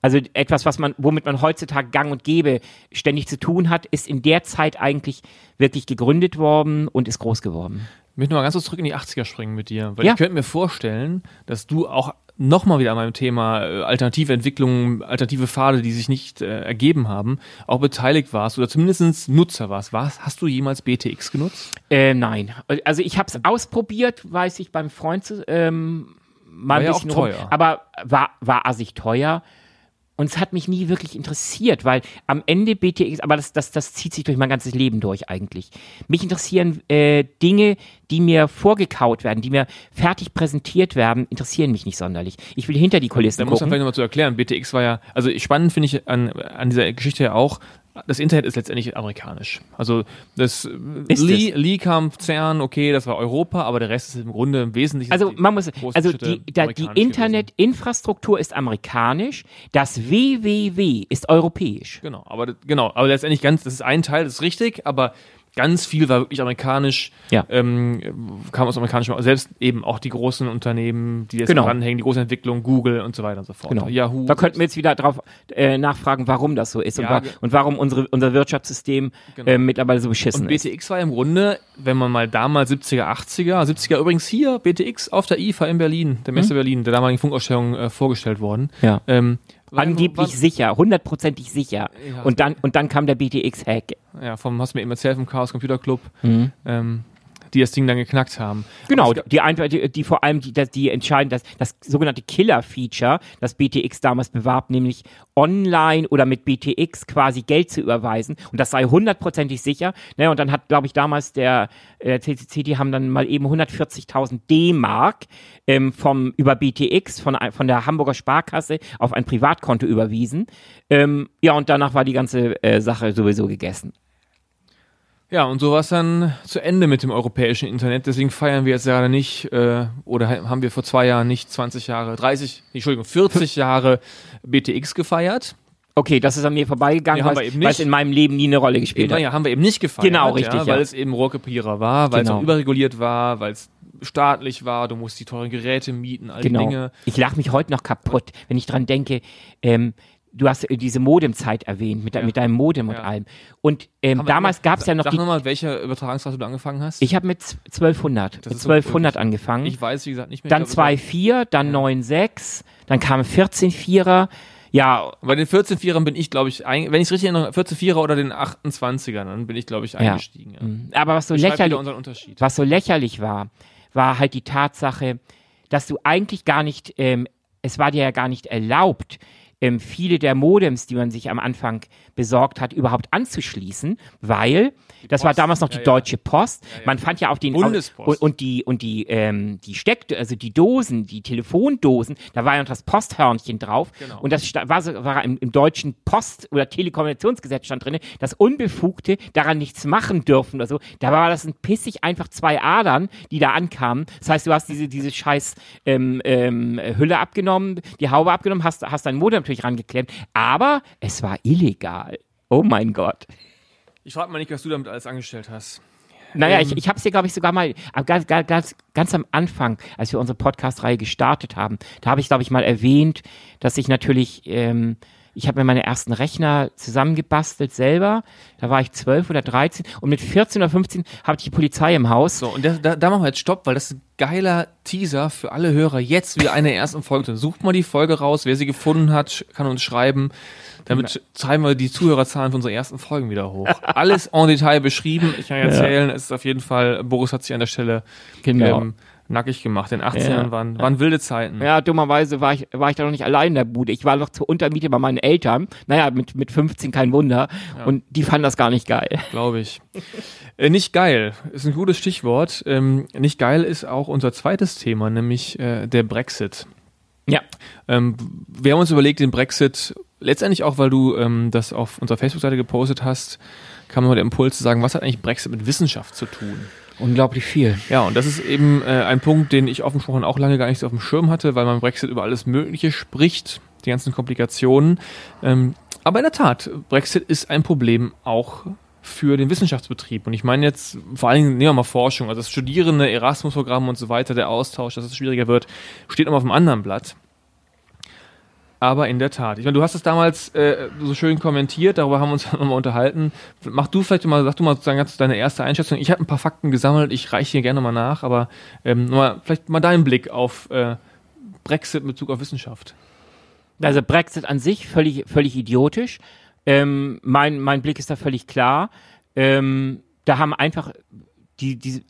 Also etwas, was man, womit man heutzutage gang und gäbe ständig zu tun hat, ist in der Zeit eigentlich wirklich gegründet worden und ist groß geworden. Ich möchte mal ganz kurz zurück in die 80er springen mit dir, weil Ja. ich könnte mir vorstellen, dass du auch nochmal wieder an meinem Thema äh, alternative Entwicklungen, alternative Pfade, die sich nicht äh, ergeben haben, auch beteiligt warst oder zumindest Nutzer warst. warst. Hast du jemals BTX genutzt? Äh, nein. Also ich habe es ausprobiert, weiß ich, beim Freund zu, ähm, mal War ein ja bisschen rum, teuer. aber war, war assig teuer. Und es hat mich nie wirklich interessiert, weil am Ende BTX, aber das, das, das zieht sich durch mein ganzes Leben durch eigentlich. Mich interessieren äh, Dinge, die mir vorgekaut werden, die mir fertig präsentiert werden, interessieren mich nicht sonderlich. Ich will hinter die Kulissen Da muss man vielleicht nochmal zu erklären. BTX war ja, also spannend finde ich an, an dieser Geschichte ja auch, das Internet ist letztendlich amerikanisch. Also das Ist Lee, Lee kam CERN, okay, das war Europa, aber der Rest ist im Grunde im Wesentlichen. Also man muss, also die, da, die Internetinfrastruktur ist amerikanisch, das WWW ist europäisch. Genau, aber genau, aber letztendlich ganz, das ist ein Teil, das ist richtig, aber ganz viel war wirklich amerikanisch, Ja. ähm, kam aus amerikanischem, selbst eben auch die großen Unternehmen, die jetzt Genau. dranhängen, die große Entwicklung, Google und so weiter und so fort. Genau. Yahoo. Da könnten wir jetzt wieder drauf äh, nachfragen, warum das so ist und, Ja, wa ge- und warum unsere, unser Wirtschaftssystem Genau. äh, mittlerweile so beschissen und ist. BTX war im Grunde, wenn man mal damals 70er, 80er, 70er übrigens hier, BTX auf der IFA in Berlin, der Messe Berlin, der damaligen Funkausstellung äh, vorgestellt worden. Hm? Ja. Ähm, Angeblich sicher, hundertprozentig sicher. Ja, und dann und dann kam der BTX-Hack. ja, vom, hast du mir eben erzählt, vom Chaos Computer Club, ähm, die das Ding dann geknackt haben. Genau, die, die, die vor allem, die, die, entscheiden, dass das sogenannte Killer-Feature, das BTX damals bewarb, nämlich online oder mit BTX quasi Geld zu überweisen und das sei hundertprozentig sicher. Ne, und dann hat, glaube ich, damals der äh, CCC, die haben dann mal eben 140.000 D-Mark ähm, vom über BTX von, von der Hamburger Sparkasse auf ein Privatkonto überwiesen. Ähm, ja, und danach war die ganze äh, Sache sowieso gegessen. Ja, und so war es dann zu Ende mit dem europäischen Internet. Deswegen feiern wir jetzt gerade nicht, äh, oder ha- haben wir vor zwei Jahren nicht 20 Jahre, 30, nee, Entschuldigung, 40 Jahre BTX gefeiert. Okay, das ist an mir vorbeigegangen, Nee, weil es- weil es in meinem Leben nie eine Rolle gespielt hat. ja, haben wir eben nicht gefeiert. Genau, richtig, Ja, weil ja. es eben Rohrkrepierer war, weil es Genau. auch überreguliert war, weil es staatlich war, du musst die teuren Geräte mieten, all die Genau. Dinge. Ich lache mich heute noch kaputt, wenn ich dran denke, ähm, du hast äh, diese Modemzeit erwähnt, mit, de mit deinem Modem und Ja. allem. Und ähm, damals gab es ja noch Sag nochmal, welche Übertragungsrate du angefangen hast. ich habe mit z- 1200, Das mit ist 1200 wirklich- angefangen. ich weiß, wie gesagt, nicht mehr. dann Ich glaube, 2.4, dann 9.6, dann kam 14.4er. Ja, Bei den 14-Vierern bin ich, glaube ich, ein, wenn ich es richtig erinnere, 14-Vierer oder den 28ern, dann bin ich, glaube ich, eingestiegen. Ja. Mhm. aber was so lächerlich, was so lächerlich war, war halt die Tatsache, dass du eigentlich gar nicht, ähm, es war dir ja gar nicht erlaubt, ähm, viele der Modems, die man sich am Anfang besorgt hat, überhaupt anzuschließen, weil das war Post, damals noch die ja, ja. Deutsche Post. Man fand ja auf den Bundespost. und, und die und die ähm, die Steck also die Dosen, die Telefondosen, da war ja noch das Posthörnchen drauf Genau. und das war, war im, im deutschen Post- oder Telekommunikationsgesetz stand drin, dass Unbefugte daran nichts machen dürfen oder so. Da war das ein pissig einfach zwei Adern, die da ankamen. Das heißt, du hast diese diese scheiß ähm, ähm, Hülle abgenommen, die Haube abgenommen, hast hast dein Modem natürlich rangeklemmt, aber es war illegal. Oh mein Gott. Ich frage mal nicht, was du damit alles angestellt hast. Naja, Ähm. ich, ich habe es dir, glaube ich, sogar mal ganz, ganz, ganz, ganz am Anfang, als wir unsere Podcast-Reihe gestartet haben, da habe ich, glaube ich, mal erwähnt, dass ich natürlich, ähm, ich habe mir meine ersten Rechner zusammengebastelt selber. Da war ich 12 oder 13 und mit 14 oder 15 habe ich die Polizei im Haus. So, und da, da, da machen wir jetzt Stopp, weil das ist ein geiler Teaser für alle Hörer. Jetzt wieder eine ersten Folge. Sucht mal die Folge raus. Wer sie gefunden hat, kann uns schreiben. Damit treiben wir die Zuhörerzahlen von unseren ersten Folgen wieder hoch. Alles en Detail beschrieben. Ich kann erzählen, es ist auf jeden Fall, Boris hat sich an der Stelle Genau. ähm, nackig gemacht. In den 80ern Ja. waren, waren wilde Zeiten. Ja, dummerweise war ich, war ich da noch nicht allein in der Bude. Ich war noch zur Untermiete bei meinen Eltern. Naja, mit, mit 15 kein Wunder. Und die fanden das gar nicht geil. glaube ich. Äh, nicht geil ist ein gutes Stichwort. Ähm, nicht geil ist auch unser zweites Thema, nämlich äh, der Brexit. Ja. Ähm, wir haben uns überlegt, den Brexit, letztendlich auch, weil du ähm, das auf unserer Facebook-Seite gepostet hast, kam mir der Impuls zu sagen, was hat eigentlich Brexit mit Wissenschaft zu tun? Unglaublich viel. Ja, und das ist eben äh, ein Punkt, den ich offen gesprochen auch lange gar nicht so auf dem Schirm hatte, weil man Brexit über alles Mögliche spricht, die ganzen Komplikationen. Ähm, aber in der Tat, Brexit ist ein Problem auch für den Wissenschaftsbetrieb. Und ich meine jetzt vor Dingen, nehmen wir mal Forschung, also das Studierende, Erasmus-Programm und so weiter, der Austausch, dass es schwieriger wird, steht immer auf einem anderen Blatt. Aber in der Tat. Ich meine, du hast es damals äh, so schön kommentiert, darüber haben wir uns nochmal unterhalten. Mach du vielleicht mal, sag du mal sozusagen ganz deine erste Einschätzung. Ich habe ein paar Fakten gesammelt, ich reiche hier gerne mal nach, aber ähm, mal, vielleicht mal deinen Blick auf äh, Brexit in Bezug auf Wissenschaft. Also Brexit an sich völlig, völlig idiotisch. Ähm, mein, mein Blick ist da völlig klar. Ähm, da haben einfach die, die,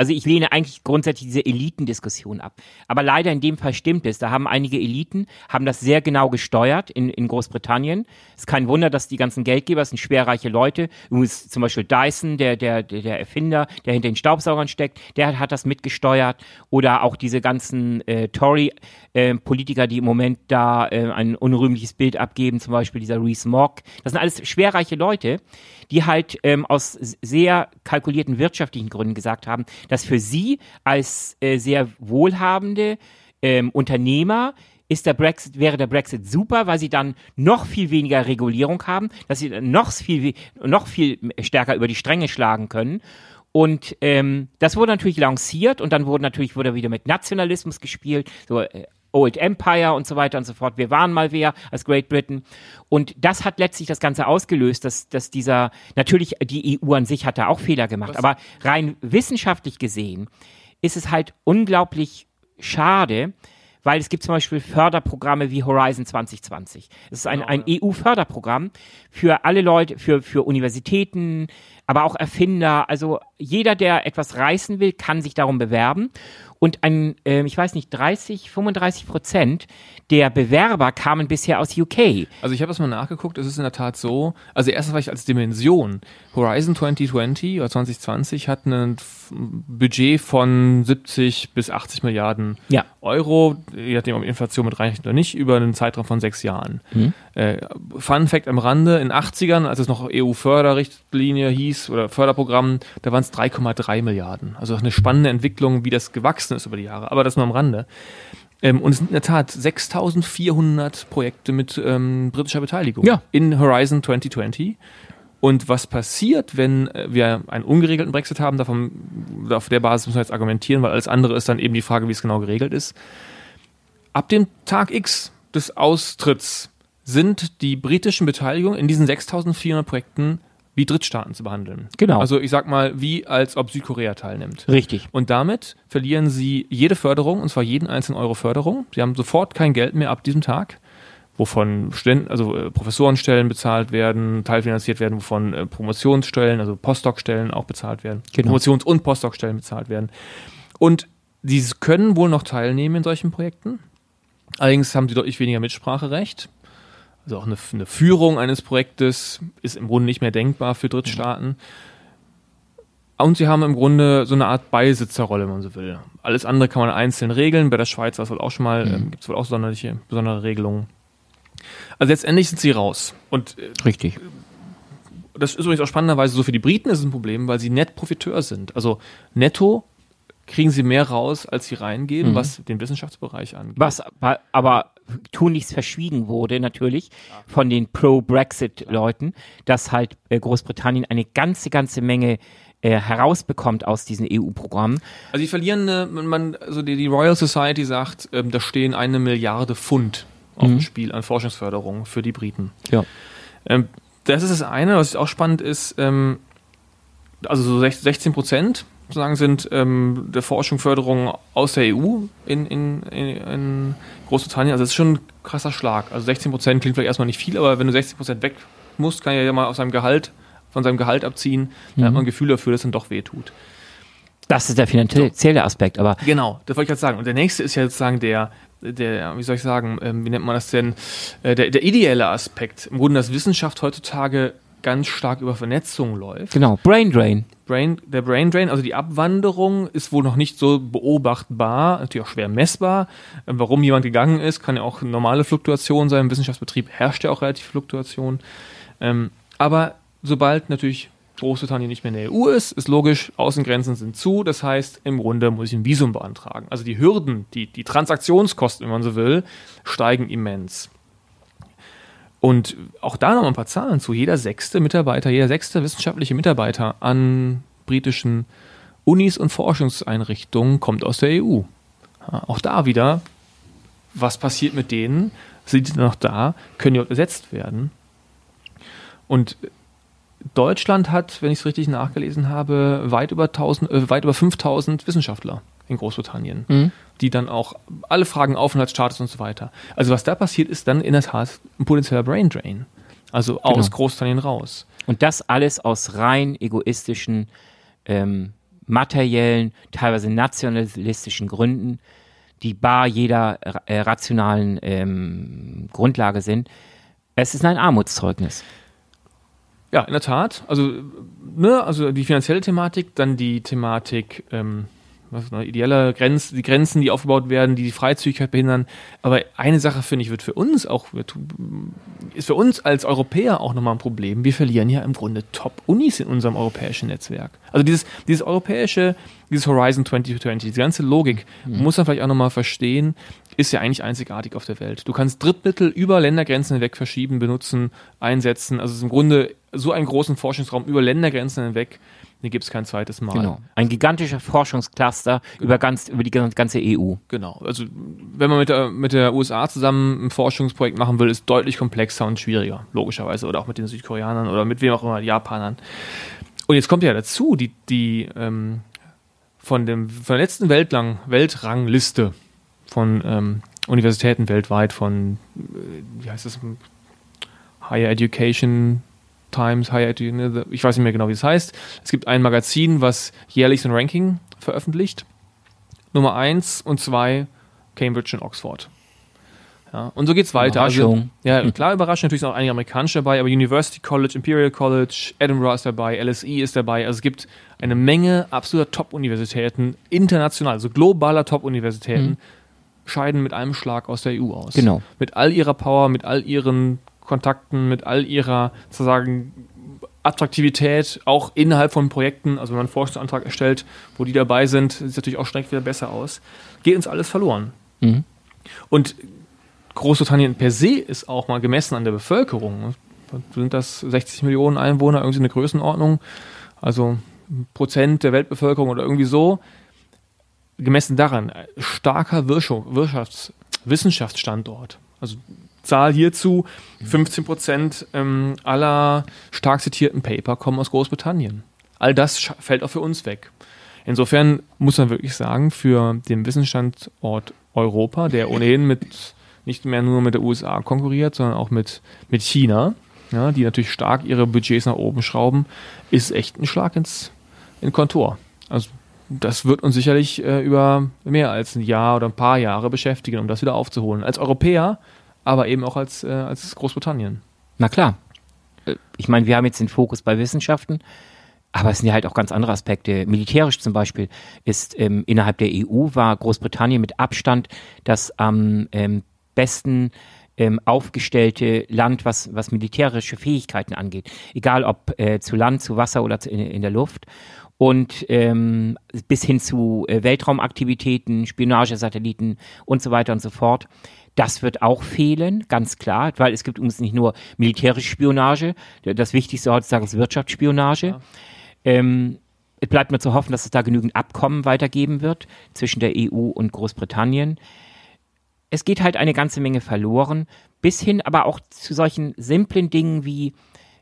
also ich lehne eigentlich grundsätzlich diese Elitendiskussion ab. Aber leider in dem Fall stimmt es. Da haben einige Eliten, haben das sehr genau gesteuert in, in Großbritannien. Es ist kein Wunder, dass die ganzen Geldgeber, es sind schwerreiche Leute, zum Beispiel Dyson, der, der, der Erfinder, der hinter den Staubsaugern steckt, der hat, hat das mitgesteuert. Oder auch diese ganzen äh, Tory-Politiker, äh, die im Moment da äh, ein unrühmliches Bild abgeben, zum Beispiel dieser Reese Mogg. Das sind alles schwerreiche Leute, die halt ähm, aus sehr kalkulierten wirtschaftlichen Gründen gesagt haben, dass für sie als äh, sehr wohlhabende ähm, Unternehmer ist der Brexit, wäre der Brexit super, weil sie dann noch viel weniger Regulierung haben, dass sie noch viel, noch viel stärker über die Stränge schlagen können. Und ähm, das wurde natürlich lanciert und dann wurde natürlich wurde wieder mit Nationalismus gespielt, so äh, Old Empire und so weiter und so fort. Wir waren mal wer als Great Britain. Und das hat letztlich das Ganze ausgelöst, dass, dass dieser, natürlich die EU an sich hat da auch Fehler gemacht, Was? aber rein wissenschaftlich gesehen ist es halt unglaublich schade, weil es gibt zum Beispiel Förderprogramme wie Horizon 2020. Es ist ein, ein EU-Förderprogramm für alle Leute, für, für Universitäten, aber auch Erfinder. Also jeder, der etwas reißen will, kann sich darum bewerben. Und ein, äh, ich weiß nicht, 30, 35 Prozent der Bewerber kamen bisher aus UK. Also ich habe das mal nachgeguckt, es ist in der Tat so, also erstens vielleicht als Dimension, Horizon 2020 oder 2020 hat ein Budget von 70 bis 80 Milliarden ja. Euro, je nachdem, ob Inflation mit reinrechnet oder nicht, über einen Zeitraum von sechs Jahren. Mhm. Äh, Fun Fact am Rande, in den 80ern, als es noch EU-Förderrichtlinie hieß oder Förderprogramm, da waren es 3,3 Milliarden. Also eine spannende Entwicklung, wie das gewachsen ist über die Jahre, aber das nur am Rande. Ähm, und es sind in der Tat 6400 Projekte mit ähm, britischer Beteiligung ja. in Horizon 2020. Und was passiert, wenn äh, wir einen ungeregelten Brexit haben, davon, auf der Basis müssen wir jetzt argumentieren, weil alles andere ist dann eben die Frage, wie es genau geregelt ist. Ab dem Tag X des Austritts sind die britischen Beteiligungen in diesen 6400 Projekten wie Drittstaaten zu behandeln. Genau. Also ich sag mal, wie als ob Südkorea teilnimmt. Richtig. Und damit verlieren sie jede Förderung, und zwar jeden einzelnen Euro Förderung. Sie haben sofort kein Geld mehr ab diesem Tag, wovon Studenten, also äh, Professorenstellen bezahlt werden, teilfinanziert werden, wovon äh, Promotionsstellen, also Postdoc-Stellen auch bezahlt werden. Genau. Promotions- und Postdoc-Stellen bezahlt werden. Und sie können wohl noch teilnehmen in solchen Projekten. Allerdings haben sie deutlich weniger Mitspracherecht. Also auch eine, eine, Führung eines Projektes ist im Grunde nicht mehr denkbar für Drittstaaten. Und sie haben im Grunde so eine Art Beisitzerrolle, wenn man so will. Alles andere kann man einzeln regeln. Bei der Schweiz war es wohl auch schon mal, mhm. ähm, gibt es wohl auch sonderliche, besondere Regelungen. Also letztendlich sind sie raus. Und äh, richtig. Das ist übrigens auch spannenderweise so für die Briten ist es ein Problem, weil sie Net-Profiteur sind. Also netto kriegen sie mehr raus, als sie reingeben, mhm. was den Wissenschaftsbereich angeht. Was aber tunlichst verschwiegen wurde, natürlich, von den Pro-Brexit-Leuten, dass halt äh, Großbritannien eine ganze, ganze Menge äh, herausbekommt aus diesen EU-Programmen. Also die verlieren, äh, man, also die, die, Royal Society sagt, ähm, da stehen eine Milliarde Pfund auf mhm. dem Spiel an Forschungsförderung für die Briten. Ja. Ähm, das ist das eine, was auch spannend ist, ähm, also so 16 Prozent sozusagen sind ähm, der Forschung, Förderung aus der EU in, in, in, Großbritannien. Also das ist schon ein krasser Schlag. Also 16 Prozent klingt vielleicht erstmal nicht viel, aber wenn du 60 Prozent weg musst, kann ja mal aus seinem Gehalt, von seinem Gehalt abziehen, mhm. dann hat man ein Gefühl dafür, dass es dann doch weh tut. Das ist der finanzielle Aspekt, aber. Genau, das wollte ich gerade sagen. Und der nächste ist ja sozusagen der, der, wie soll ich sagen, ähm, wie nennt man das denn, äh, der, der ideelle Aspekt. Im Grunde, dass Wissenschaft heutzutage ganz stark über Vernetzung läuft. Genau, Brain Drain. Brain, der Brain Drain, also die Abwanderung, ist wohl noch nicht so beobachtbar, natürlich auch schwer messbar. Ähm, warum jemand gegangen ist, kann ja auch normale Fluktuation sein. Im Wissenschaftsbetrieb herrscht ja auch relativ Fluktuation. Ähm, aber sobald natürlich Großbritannien nicht mehr in der EU ist, ist logisch, Außengrenzen sind zu. Das heißt, im Grunde muss ich ein Visum beantragen. Also die Hürden, die, die Transaktionskosten, wenn man so will, steigen immens. Und auch da noch ein paar Zahlen zu. Jeder sechste Mitarbeiter, jeder sechste wissenschaftliche Mitarbeiter an britischen Unis und Forschungseinrichtungen kommt aus der EU. auch da wieder, was passiert mit denen? Sind die noch da? Können die ersetzt werden? Und Deutschland hat, wenn ich es richtig nachgelesen habe, weit über, 1000, äh, weit über 5000 Wissenschaftler in Großbritannien, mhm. die dann auch alle Fragen Aufenthaltsstatus und so weiter. Also was da passiert, ist dann in der Tat ein potenzieller Brain Drain. Also aus genau. Großbritannien raus. Und das alles aus rein egoistischen ähm, materiellen, teilweise nationalistischen Gründen, die bar jeder äh, rationalen ähm, Grundlage sind. Es ist ein Armutszeugnis. Ja, in der Tat. Also, ne, also die finanzielle Thematik, dann die Thematik ähm, was ne, ideelle Grenzen, die Grenzen, die aufgebaut werden, die die Freizügigkeit behindern. Aber eine Sache, finde ich, wird für uns auch, ist für uns als Europäer auch nochmal ein Problem. Wir verlieren ja im Grunde Top-Unis in unserem europäischen Netzwerk. Also dieses, dieses europäische, dieses Horizon 2020, diese ganze Logik, mhm. muss man vielleicht auch nochmal verstehen, ist ja eigentlich einzigartig auf der Welt. Du kannst Drittmittel über Ländergrenzen hinweg verschieben, benutzen, einsetzen. Also es ist im Grunde so einen großen Forschungsraum über Ländergrenzen hinweg den gibt es kein zweites Mal. Genau. Ein gigantischer Forschungscluster genau. über, ganz, über die ganze EU. Genau. Also wenn man mit der, mit der USA zusammen ein Forschungsprojekt machen will, ist deutlich komplexer und schwieriger, logischerweise. Oder auch mit den Südkoreanern oder mit wem auch immer, Japanern. Und jetzt kommt ja dazu, die, die ähm, von, dem, von der letzten Weltlang, Weltrangliste von ähm, Universitäten weltweit, von, äh, wie heißt das, Higher Education Times, Higher ne, ich weiß nicht mehr genau, wie es heißt. Es gibt ein Magazin, was jährlich so ein Ranking veröffentlicht. Nummer eins und zwei Cambridge und Oxford. Ja, und so geht's weiter. Also, ja, klar, überraschend natürlich sind auch einige amerikanische dabei, aber University College, Imperial College, Edinburgh ist dabei, LSE ist dabei. Also es gibt eine Menge absoluter Top-Universitäten, international, also globaler Top-Universitäten, mhm. scheiden mit einem Schlag aus der EU aus. Genau. Mit all ihrer Power, mit all ihren Kontakten, mit all ihrer sozusagen Attraktivität, auch innerhalb von Projekten, also wenn man einen Forschungsantrag erstellt, wo die dabei sind, sieht es natürlich auch schnell wieder besser aus, geht uns alles verloren. Mhm. Und Großbritannien per se ist auch mal gemessen an der Bevölkerung. Sind das 60 Millionen Einwohner, irgendwie eine Größenordnung, also Prozent der Weltbevölkerung oder irgendwie so. Gemessen daran, starker Wirtschafts Wissenschaftsstandort. Also Zahl hierzu, 15 Prozent ähm, aller stark zitierten Paper kommen aus Großbritannien. All das fällt auch für uns weg. Insofern muss man wirklich sagen, für den Wissensstandort Europa, der ohnehin mit nicht mehr nur mit der USA konkurriert, sondern auch mit, mit China, ja, die natürlich stark ihre Budgets nach oben schrauben, ist echt ein Schlag ins in Kontor. Also das wird uns sicherlich äh, über mehr als ein Jahr oder ein paar Jahre beschäftigen, um das wieder aufzuholen. Als Europäer aber eben auch als, äh, als Großbritannien. Na klar. Äh, ich meine, wir haben jetzt den Fokus bei Wissenschaften, aber es sind ja halt auch ganz andere Aspekte. Militärisch zum Beispiel ist ähm, innerhalb der EU war Großbritannien mit Abstand das am ähm, besten ähm, aufgestellte Land, was, was militärische Fähigkeiten angeht. Egal ob äh, zu Land, zu Wasser oder zu, in, in der Luft und ähm, bis hin zu äh, Weltraumaktivitäten, Spionagesatelliten und so weiter und so fort. Das wird auch fehlen, ganz klar, weil es gibt uns nicht nur militärische Spionage, das Wichtigste heutzutage ist Wirtschaftsspionage. Ja. Ähm, es bleibt nur zu hoffen, dass es da genügend Abkommen weitergeben wird zwischen der EU und Großbritannien. Es geht halt eine ganze Menge verloren, bis hin aber auch zu solchen simplen Dingen wie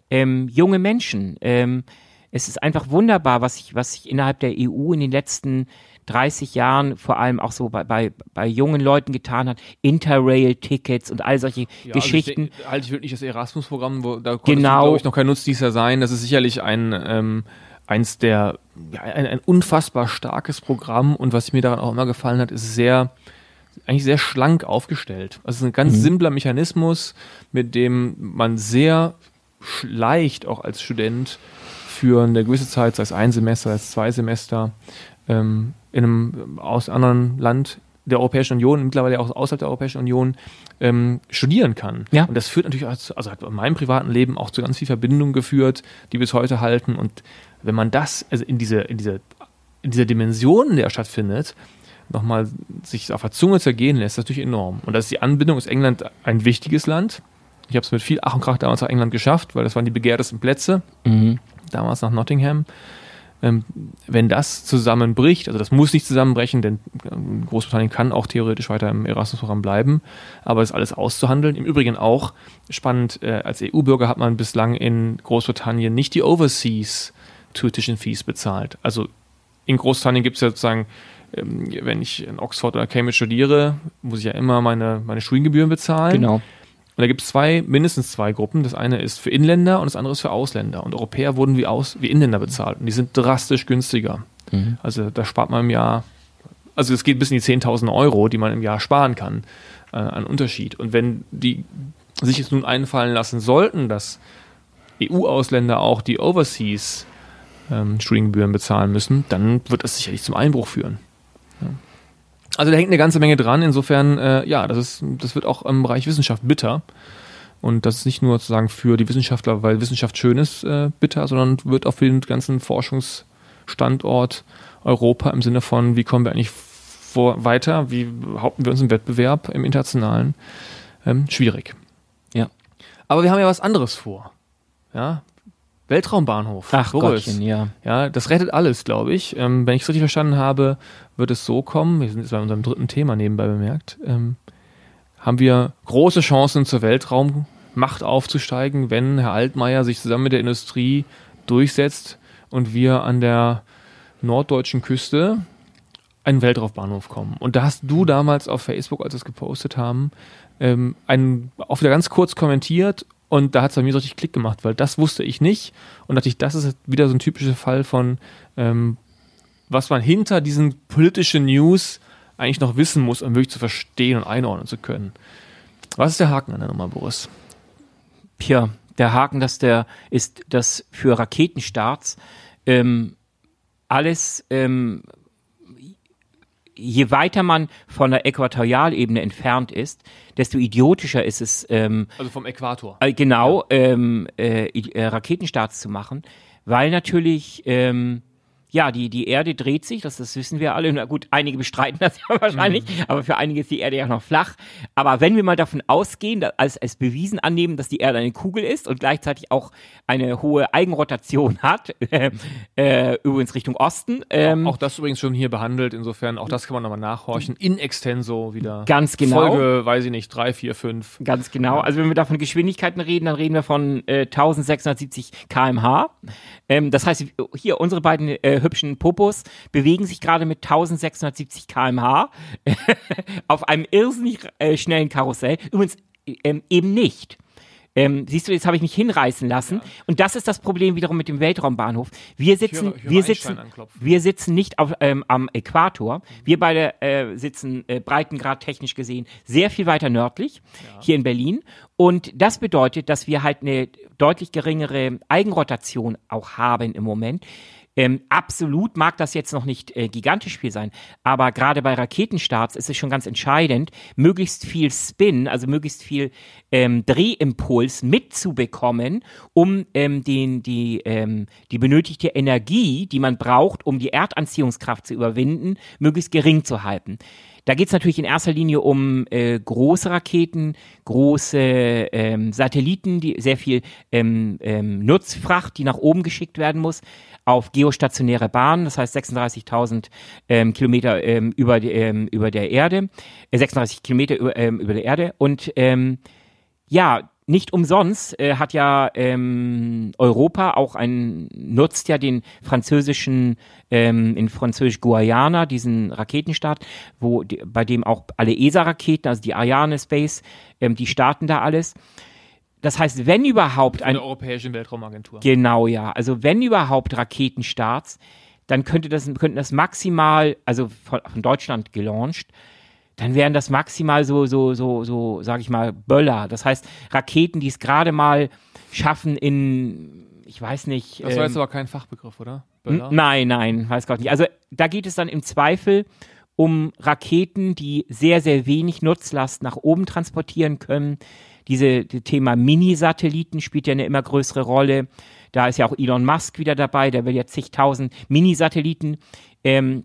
ähm, junge Menschen. Ähm, es ist einfach wunderbar, was sich was ich innerhalb der EU in den letzten 30 Jahren vor allem auch so bei, bei, bei jungen Leuten getan hat. Interrail-Tickets und all solche ja, Geschichten. Also halte ich wirklich das Erasmus-Programm, wo da konnte genau. glaube ich, noch kein Nutznießer sein. Das ist sicherlich ein, ähm, eins der, ja, ein, ein unfassbar starkes Programm und was mir daran auch immer gefallen hat, ist sehr, eigentlich sehr schlank aufgestellt. Also es ist ein ganz mhm. simpler Mechanismus, mit dem man sehr leicht auch als Student für eine gewisse Zeit, sei es ein Semester, sei es zwei Semester, ähm, in einem aus anderen Land der Europäischen Union, mittlerweile auch außerhalb der Europäischen Union, ähm, studieren kann. Ja. Und das führt natürlich, also, also hat in meinem privaten Leben auch zu ganz viel Verbindungen geführt, die bis heute halten. Und wenn man das, also in diese, in diese, in dieser Dimension, in der stattfindet, nochmal sich auf der Zunge zergehen lässt, ist natürlich enorm. Und das ist die Anbindung, ist England ein wichtiges Land. Ich habe es mit viel Ach und Krach damals nach England geschafft, weil das waren die begehrtesten Plätze. Mhm. Damals nach Nottingham. Ähm, wenn das zusammenbricht, also das muss nicht zusammenbrechen, denn ähm, Großbritannien kann auch theoretisch weiter im Erasmus-Programm bleiben, aber es ist alles auszuhandeln. Im Übrigen auch spannend, äh, als EU-Bürger hat man bislang in Großbritannien nicht die Overseas Tuition Fees bezahlt. Also in Großbritannien gibt es ja sozusagen, ähm, wenn ich in Oxford oder Cambridge studiere, muss ich ja immer meine, meine Studiengebühren bezahlen. Genau. Und da gibt es zwei, mindestens zwei Gruppen. Das eine ist für Inländer und das andere ist für Ausländer. Und Europäer wurden wie, Aus, wie Inländer bezahlt. Und die sind drastisch günstiger. Mhm. Also da spart man im Jahr, also es geht bis in die 10.000 Euro, die man im Jahr sparen kann, äh, an Unterschied. Und wenn die sich jetzt nun einfallen lassen sollten, dass EU-Ausländer auch die Overseas ähm, Studiengebühren bezahlen müssen, dann wird das sicherlich zum Einbruch führen. Also da hängt eine ganze Menge dran. Insofern, äh, ja, das, ist, das wird auch im Bereich Wissenschaft bitter. Und das ist nicht nur sozusagen für die Wissenschaftler, weil Wissenschaft schön ist, äh, bitter, sondern wird auch für den ganzen Forschungsstandort Europa im Sinne von, wie kommen wir eigentlich vor, weiter, wie behaupten wir uns im Wettbewerb im internationalen, ähm, schwierig. Ja. Aber wir haben ja was anderes vor. Ja, Weltraumbahnhof. Ach Boris. Gottchen, ja. Ja, das rettet alles, glaube ich. Ähm, wenn ich es richtig verstanden habe, wird es so kommen, wir sind jetzt bei unserem dritten Thema nebenbei bemerkt, ähm, haben wir große Chancen zur Weltraummacht aufzusteigen, wenn Herr Altmaier sich zusammen mit der Industrie durchsetzt und wir an der norddeutschen Küste einen Weltraumbahnhof kommen. Und da hast du damals auf Facebook, als wir es gepostet haben, ähm, einen, auch wieder ganz kurz kommentiert und da hat es bei mir so richtig Klick gemacht, weil das wusste ich nicht. Und dachte ich, das ist wieder so ein typischer Fall von, ähm, was man hinter diesen politischen News eigentlich noch wissen muss, um wirklich zu verstehen und einordnen zu können. Was ist der Haken an der Nummer, Boris? Tja, der Haken, dass der ist, dass für Raketenstarts ähm, alles ähm, je weiter man von der Äquatorialebene entfernt ist, desto idiotischer ist es. Ähm, also vom Äquator. Äh, genau, ja. ähm, äh, äh, Raketenstarts zu machen, weil natürlich ähm, ja, die, die Erde dreht sich, das, das wissen wir alle. Na gut, einige bestreiten das ja wahrscheinlich, mhm. aber für einige ist die Erde ja noch flach. Aber wenn wir mal davon ausgehen, als, als bewiesen annehmen, dass die Erde eine Kugel ist und gleichzeitig auch eine hohe Eigenrotation hat, äh, äh, übrigens Richtung Osten. Ähm, auch, auch, das übrigens schon hier behandelt, insofern, auch das kann man nochmal nachhorchen. In extenso wieder. Ganz genau. Folge, weiß ich nicht, drei, vier, fünf. Ganz genau. Also wenn wir da von Geschwindigkeiten reden, dann reden wir von äh, 1670 kmh. Ähm, das heißt, hier unsere beiden äh, hübschen Popos bewegen sich gerade mit 1670 km/h auf einem irrsinnig äh, schnellen Karussell. Übrigens ähm, eben nicht. Ähm, siehst du, jetzt habe ich mich hinreißen lassen. Ja. Und das ist das Problem wiederum mit dem Weltraumbahnhof. Wir sitzen, höre, wir sitzen, wir sitzen nicht auf, ähm, am Äquator. Mhm. Wir beide äh, sitzen äh, Breitengrad technisch gesehen sehr viel weiter nördlich, ja. hier in Berlin. Und das bedeutet, dass wir halt eine deutlich geringere Eigenrotation auch haben im Moment. Ähm, absolut mag das jetzt noch nicht äh, gigantisch viel sein, aber gerade bei Raketenstarts ist es schon ganz entscheidend, möglichst viel Spin, also möglichst viel ähm, Drehimpuls mitzubekommen, um ähm, den, die, ähm, die benötigte Energie, die man braucht, um die Erdanziehungskraft zu überwinden, möglichst gering zu halten. Da geht es natürlich in erster Linie um äh, große Raketen, große ähm, Satelliten, die sehr viel ähm, ähm, Nutzfracht, die nach oben geschickt werden muss, auf geostationäre Bahnen, das heißt 36.000 ähm, Kilometer ähm, über, ähm, über der Erde, äh, 36 Kilometer über, ähm, über der Erde. Und ähm, ja, nicht umsonst äh, hat ja ähm, Europa auch ein nutzt ja den französischen ähm, in französisch Guayana diesen Raketenstart, wo die, bei dem auch alle ESA-Raketen, also die Ariane Space, ähm, die starten da alles. Das heißt, wenn überhaupt ein europäischen Weltraumagentur. Genau, ja. Also wenn überhaupt Raketenstarts, dann könnte das könnten das maximal, also von, von Deutschland gelauncht, dann wären das maximal so, so, so, so, sag ich mal, Böller. Das heißt, Raketen, die es gerade mal schaffen in, ich weiß nicht. Das war jetzt ähm, aber kein Fachbegriff, oder? Böller? Nein, nein, weiß Gott nicht. Also da geht es dann im Zweifel um Raketen, die sehr, sehr wenig Nutzlast nach oben transportieren können. Diese die Thema Mini-Satelliten spielt ja eine immer größere Rolle. Da ist ja auch Elon Musk wieder dabei, der will ja zigtausend Mini-Satelliten ähm,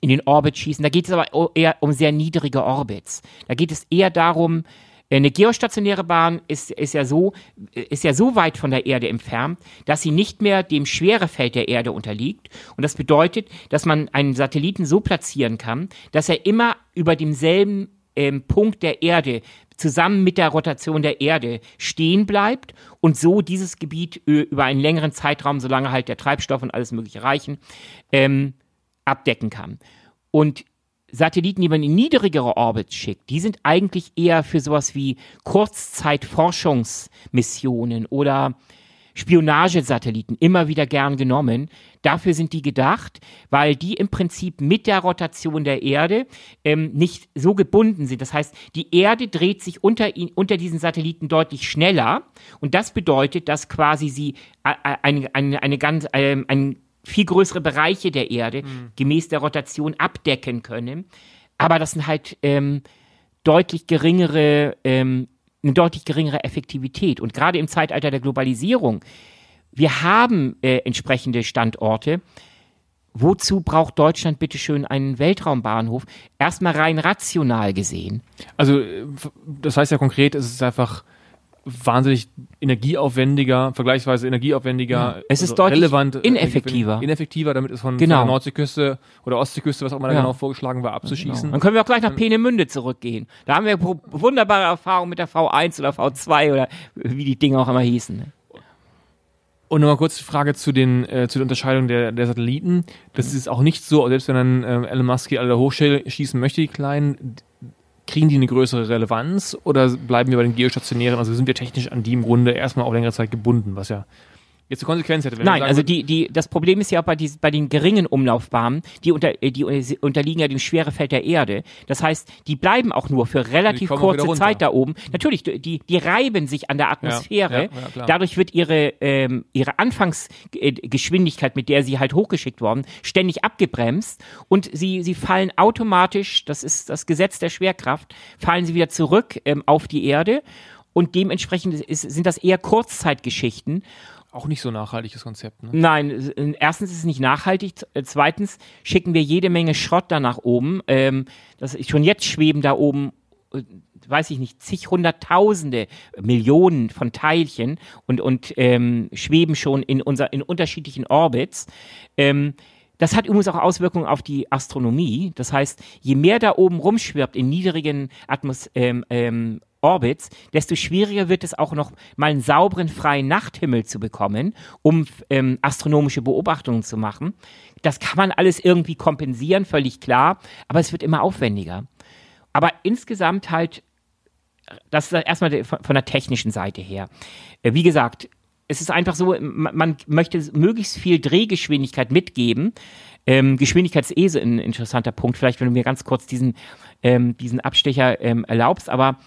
in den Orbit schießen. Da geht es aber eher um sehr niedrige Orbits. Da geht es eher darum, äh, eine geostationäre Bahn ist, ist, ja so, ist ja so weit von der Erde entfernt, dass sie nicht mehr dem Schwerefeld der Erde unterliegt. Und das bedeutet, dass man einen Satelliten so platzieren kann, dass er immer über demselben ähm, Punkt der Erde zusammen mit der Rotation der Erde stehen bleibt und so dieses Gebiet äh, über einen längeren Zeitraum, solange halt der Treibstoff und alles Mögliche reichen, ähm, abdecken kann. Und Satelliten, die man in niedrigere Orbits schickt, die sind eigentlich eher für sowas wie Kurzzeitforschungsmissionen oder Spionagesatelliten immer wieder gern genommen. Dafür sind die gedacht, weil die im Prinzip mit der Rotation der Erde ähm, nicht so gebunden sind. Das heißt, die Erde dreht sich unter, ihn, unter diesen Satelliten deutlich schneller und das bedeutet, dass quasi sie eine, eine, eine ganz, ähm, ein viel größere Bereiche der Erde mhm. gemäß der Rotation abdecken können. Aber das sind halt ähm, deutlich geringere, ähm, eine deutlich geringere Effektivität. Und gerade im Zeitalter der Globalisierung, wir haben äh, entsprechende Standorte. Wozu braucht Deutschland bitte schön einen Weltraumbahnhof? Erstmal rein rational gesehen. Also, äh, das heißt ja konkret, es ist einfach wahnsinnig energieaufwendiger, vergleichsweise energieaufwendiger, ja. es ist also deutlich relevant, äh, ineffektiver. Ineffektiver, damit es von, genau. von der Nordseeküste oder Ostseeküste, was auch immer ja. da genau vorgeschlagen war, abzuschießen. Genau. Dann können wir auch gleich nach Peenemünde zurückgehen. Da haben wir wunderbare Erfahrungen mit der V1 oder V2 oder wie die Dinge auch immer hießen. Ne? Und nochmal kurz die Frage zu, den, äh, zu der Unterscheidung der, der Satelliten. Das mhm. ist auch nicht so, selbst wenn dann äh, Elon Musk hier alle hochschießen möchte, die kleinen, kriegen die eine größere Relevanz oder bleiben wir bei den geostationären? Also sind wir technisch an die im Grunde erstmal auf längere Zeit gebunden, was ja jetzt eine Konsequenz hätte. Nein, also die, die, das Problem ist ja auch bei, die, bei den geringen Umlaufbahnen, die, unter, die unterliegen ja dem Schwerefeld der Erde. Das heißt, die bleiben auch nur für relativ kurze Zeit da oben. Natürlich, die, die reiben sich an der Atmosphäre. Ja, ja, Dadurch wird ihre, ähm, ihre Anfangsgeschwindigkeit, mit der sie halt hochgeschickt worden, ständig abgebremst und sie, sie fallen automatisch, das ist das Gesetz der Schwerkraft, fallen sie wieder zurück ähm, auf die Erde und dementsprechend ist, sind das eher Kurzzeitgeschichten auch nicht so nachhaltiges Konzept, ne? Nein, erstens ist es nicht nachhaltig. Äh, zweitens schicken wir jede Menge Schrott da nach oben. Ähm, das schon jetzt schweben da oben, äh, weiß ich nicht, zig Hunderttausende, Millionen von Teilchen und, und ähm, schweben schon in, unser, in unterschiedlichen Orbits. Ähm, das hat übrigens auch Auswirkungen auf die Astronomie. Das heißt, je mehr da oben rumschwirbt in niedrigen Atmos ähm, ähm, Orbits, desto schwieriger wird es auch noch mal einen sauberen freien Nachthimmel zu bekommen, um ähm, astronomische Beobachtungen zu machen. Das kann man alles irgendwie kompensieren, völlig klar, aber es wird immer aufwendiger. Aber insgesamt halt, das ist erstmal von der technischen Seite her. Äh, wie gesagt, es ist einfach so, man möchte möglichst viel Drehgeschwindigkeit mitgeben. Ähm, Geschwindigkeit ist eh so ein interessanter Punkt. Vielleicht, wenn du mir ganz kurz diesen, ähm, diesen Abstecher ähm, erlaubst, aber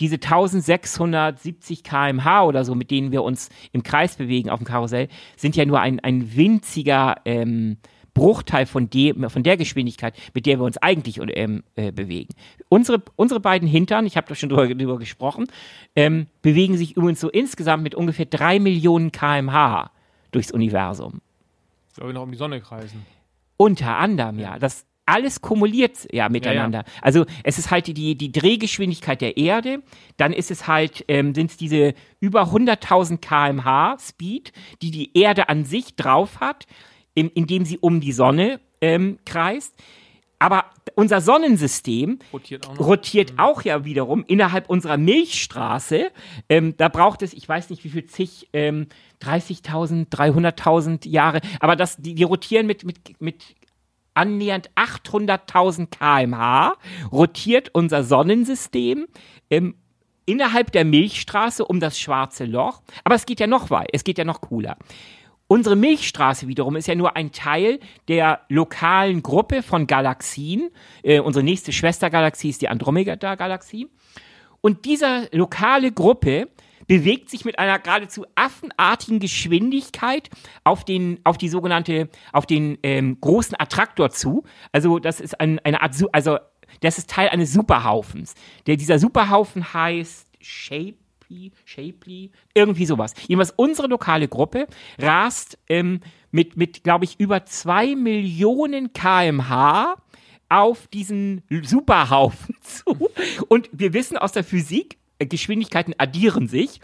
diese 1670 kmh oder so, mit denen wir uns im Kreis bewegen auf dem Karussell, sind ja nur ein, ein winziger ähm, Bruchteil von, dem, von der Geschwindigkeit, mit der wir uns eigentlich ähm, äh, bewegen. Unsere, unsere beiden Hintern, ich habe da schon drüber, drüber gesprochen, ähm, bewegen sich übrigens so insgesamt mit ungefähr drei Millionen kmh durchs Universum. Soll wir noch um die Sonne kreisen? Unter anderem, ja. Das, alles kumuliert ja miteinander. Ja, ja. Also es ist halt die, die Drehgeschwindigkeit der Erde, dann ist es halt, ähm, sind es diese über 100.000 kmh Speed, die die Erde an sich drauf hat, im, indem sie um die Sonne ähm, kreist. Aber unser Sonnensystem rotiert auch, rotiert mhm. auch, ja wiederum innerhalb unserer Milchstraße. Ähm, da braucht es, ich weiß nicht wie viel zig, ähm, 30.000, 300.000 Jahre, aber das, die, die rotieren mit, mit, mit annähernd 800.000 kmh rotiert unser Sonnensystem ähm, innerhalb der Milchstraße um das schwarze Loch. Aber es geht ja noch weit, es geht ja noch cooler. Unsere Milchstraße wiederum ist ja nur ein Teil der lokalen Gruppe von Galaxien. Äh, unsere nächste Schwestergalaxie ist die Andromeda-Galaxie. Und diese lokale Gruppe bewegt sich mit einer geradezu affenartigen Geschwindigkeit auf den, auf die sogenannte, auf den ähm, großen Attraktor zu. Also das ist ein, eine Art, also das ist Teil eines Superhaufens. Der, dieser Superhaufen heißt Shapely, Shapely, irgendwie sowas. Jedenfalls unsere lokale Gruppe rast ähm, mit, mit glaube ich, über zwei Millionen kmh auf diesen Superhaufen zu. Und wir wissen aus der Physik, Geschwindigkeiten addieren sich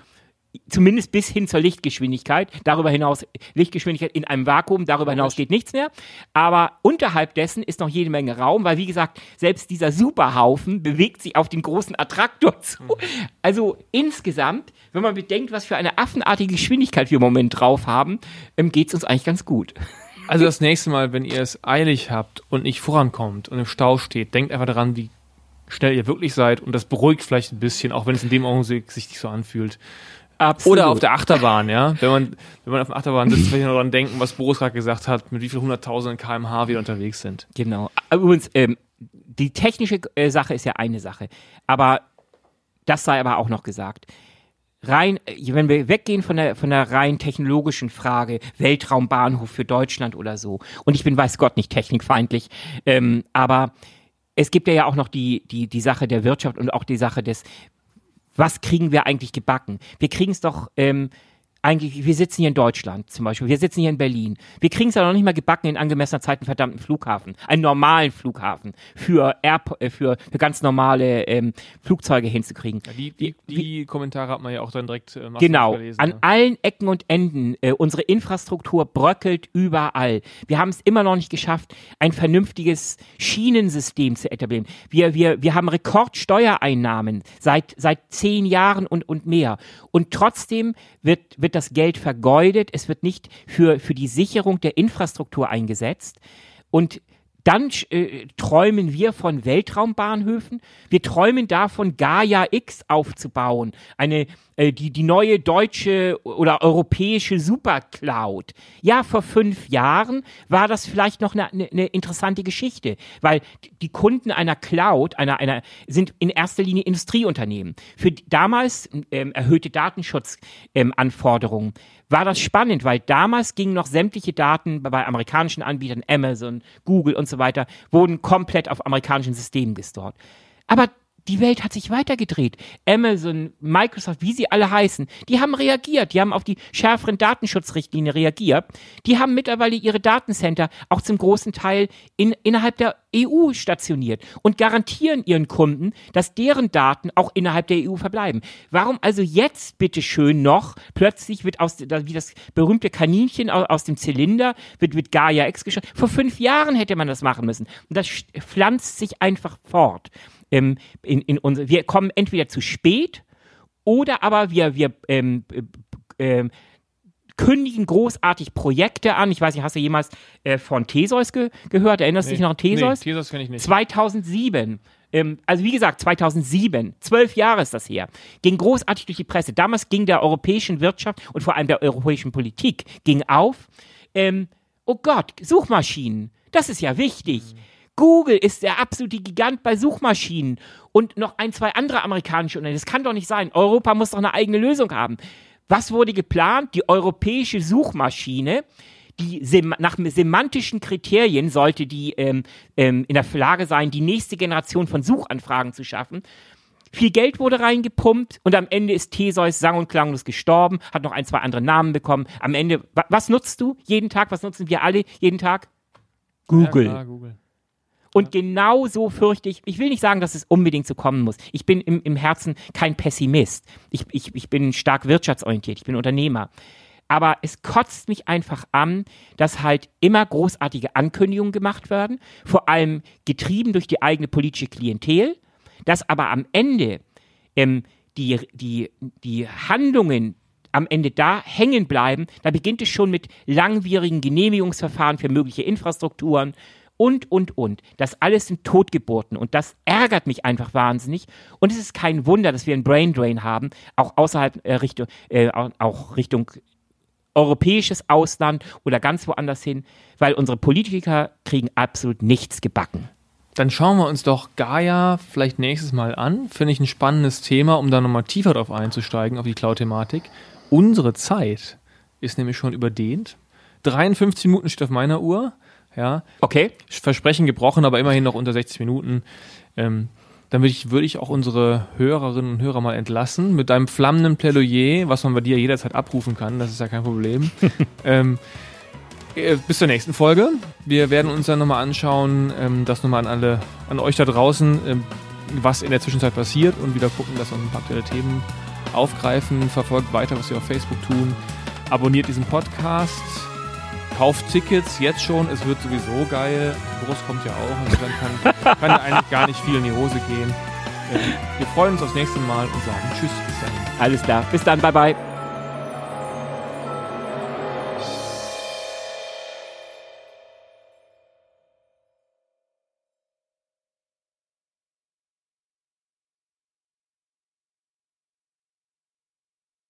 zumindest bis hin zur Lichtgeschwindigkeit. Darüber hinaus Lichtgeschwindigkeit in einem Vakuum, darüber hinaus geht nichts mehr. Aber unterhalb dessen ist noch jede Menge Raum, weil wie gesagt, selbst dieser Superhaufen bewegt sich auf den großen Attraktor zu. Mhm. Also insgesamt, wenn man bedenkt, was für eine affenartige Geschwindigkeit wir im Moment drauf haben, ähm, geht es uns eigentlich ganz gut. Also das nächste Mal, wenn ihr es eilig habt und nicht vorankommt und im Stau steht, denkt einfach daran, wie schnell ihr wirklich seid und das beruhigt vielleicht ein bisschen, auch wenn es in dem Augenblick sich nicht so anfühlt. Absolut. Oder auf der Achterbahn, ja. Wenn man, wenn man auf der Achterbahn sitzt, vielleicht noch daran denken, was Boris gerade gesagt hat, mit wie viel hunderttausenden kmh wir unterwegs sind. Genau. Übrigens, ähm, die technische äh, Sache ist ja eine Sache. Aber das sei aber auch noch gesagt. Rein, äh, wenn wir weggehen von der, von der rein technologischen Frage, Weltraumbahnhof für Deutschland oder so, und ich bin weiß Gott nicht technikfeindlich, ähm, aber es gibt ja auch noch die, die, die Sache der Wirtschaft und auch die Sache des, was kriegen wir eigentlich gebacken? Wir kriegen es doch ähm, eigentlich, wir sitzen hier in Deutschland zum Beispiel, wir sitzen hier in Berlin. Wir kriegen es ja noch nicht mal gebacken in angemessener Zeit einen verdammten Flughafen, einen normalen Flughafen für, Air, äh, für, für ganz normale ähm, Flugzeuge hinzukriegen. Ja, die, die, die wie, Kommentare hat man ja auch dann direkt äh, Genau, gelesen, an ja. allen Ecken und Enden. Äh, unsere Infrastruktur bröckelt überall. Wir haben es immer noch nicht geschafft, ein vernünftiges Schienensystem zu etablieren. Wir, wir, wir haben Rekordsteuereinnahmen seit, seit zehn Jahren und, und mehr. Und trotzdem wird, wird wird das Geld vergeudet, es wird nicht für, für die Sicherung der Infrastruktur eingesetzt. Und dann äh, träumen wir von Weltraumbahnhöfen. Wir träumen davon, Gaia X aufzubauen. Eine, äh, die, die neue deutsche oder europäische Supercloud. Ja, vor fünf Jahren war das vielleicht noch eine, eine, eine interessante Geschichte, weil die Kunden einer Cloud, einer, einer, sind in erster Linie Industrieunternehmen. Für damals ähm, erhöhte Datenschutzanforderungen. Ähm, war das spannend, weil damals gingen noch sämtliche Daten bei amerikanischen Anbietern, Amazon, Google und so weiter, wurden komplett auf amerikanischen Systemen gestort. Aber die Welt hat sich weitergedreht. Amazon, Microsoft, wie sie alle heißen, die haben reagiert. Die haben auf die schärferen Datenschutzrichtlinien reagiert. Die haben mittlerweile ihre Datacenter auch zum großen Teil in, innerhalb der EU stationiert und garantieren ihren Kunden, dass deren Daten auch innerhalb der EU verbleiben. Warum also jetzt bitte schön noch plötzlich wird aus, wie das berühmte Kaninchen aus dem Zylinder, wird, wird Gaia X geschaut? Vor fünf Jahren hätte man das machen müssen. Und das pflanzt sich einfach fort ähm, in, in unser, wir kommen entweder zu spät oder aber wir, wir ähm, äh, kündigen großartig Projekte an. Ich weiß nicht, hast du jemals äh, von Theseus ge gehört? Erinnerst du nee, dich noch an Theseus? Nee, Theseus kenne ich nicht. 2007. Ähm, also wie gesagt, 2007, zwölf Jahre ist das her, ging großartig durch die Presse. Damals ging der europäischen Wirtschaft und vor allem der europäischen Politik ging auf, ähm, oh Gott, Suchmaschinen, das ist ja wichtig. Mhm. Google ist der absolute Gigant bei Suchmaschinen und noch ein, zwei andere amerikanische Unternehmen. Das kann doch nicht sein. Europa muss doch eine eigene Lösung haben. Was wurde geplant? Die europäische Suchmaschine, die sem nach semantischen Kriterien sollte die ähm, ähm, in der Lage sein, die nächste Generation von Suchanfragen zu schaffen. Viel Geld wurde reingepumpt und am Ende ist Theseus sang- und klanglos gestorben, hat noch ein, zwei andere Namen bekommen. Am Ende, was nutzt du jeden Tag? Was nutzen wir alle jeden Tag? Google. Ja, klar, Google. Und genau so fürchte ich, ich will nicht sagen, dass es unbedingt so kommen muss. Ich bin im, im Herzen kein Pessimist. Ich, ich, ich bin stark wirtschaftsorientiert, ich bin Unternehmer. Aber es kotzt mich einfach an, dass halt immer großartige Ankündigungen gemacht werden, vor allem getrieben durch die eigene politische Klientel, dass aber am Ende ähm, die, die, die Handlungen am Ende da hängen bleiben. Da beginnt es schon mit langwierigen Genehmigungsverfahren für mögliche Infrastrukturen, und, und, und. Das alles sind Totgeburten und das ärgert mich einfach wahnsinnig. Und es ist kein Wunder, dass wir einen Brain Drain haben, auch außerhalb äh, Richtung, äh, auch Richtung europäisches Ausland oder ganz woanders hin, weil unsere Politiker kriegen absolut nichts gebacken. Dann schauen wir uns doch Gaia vielleicht nächstes Mal an. Finde ich ein spannendes Thema, um da nochmal tiefer drauf einzusteigen, auf die Cloud-Thematik. Unsere Zeit ist nämlich schon überdehnt. 53 Minuten steht auf meiner Uhr. Ja. Okay. Versprechen gebrochen, aber immerhin noch unter 60 Minuten. Ähm, dann würde ich, würd ich auch unsere Hörerinnen und Hörer mal entlassen mit deinem flammenden Plädoyer, was man bei dir jederzeit abrufen kann. Das ist ja kein Problem. ähm, äh, bis zur nächsten Folge. Wir werden uns dann nochmal anschauen, ähm, das nochmal an alle, an euch da draußen, ähm, was in der Zwischenzeit passiert und wieder gucken, dass wir ein paar aktuelle Themen aufgreifen. Verfolgt weiter, was wir auf Facebook tun. Abonniert diesen Podcast kauft Tickets jetzt schon, es wird sowieso geil. Boris kommt ja auch, und dann kann, kann eigentlich gar nicht viel in die Hose gehen. Äh, wir freuen uns aufs nächste Mal und sagen Tschüss, bis dann. Alles klar, bis dann, bye bye.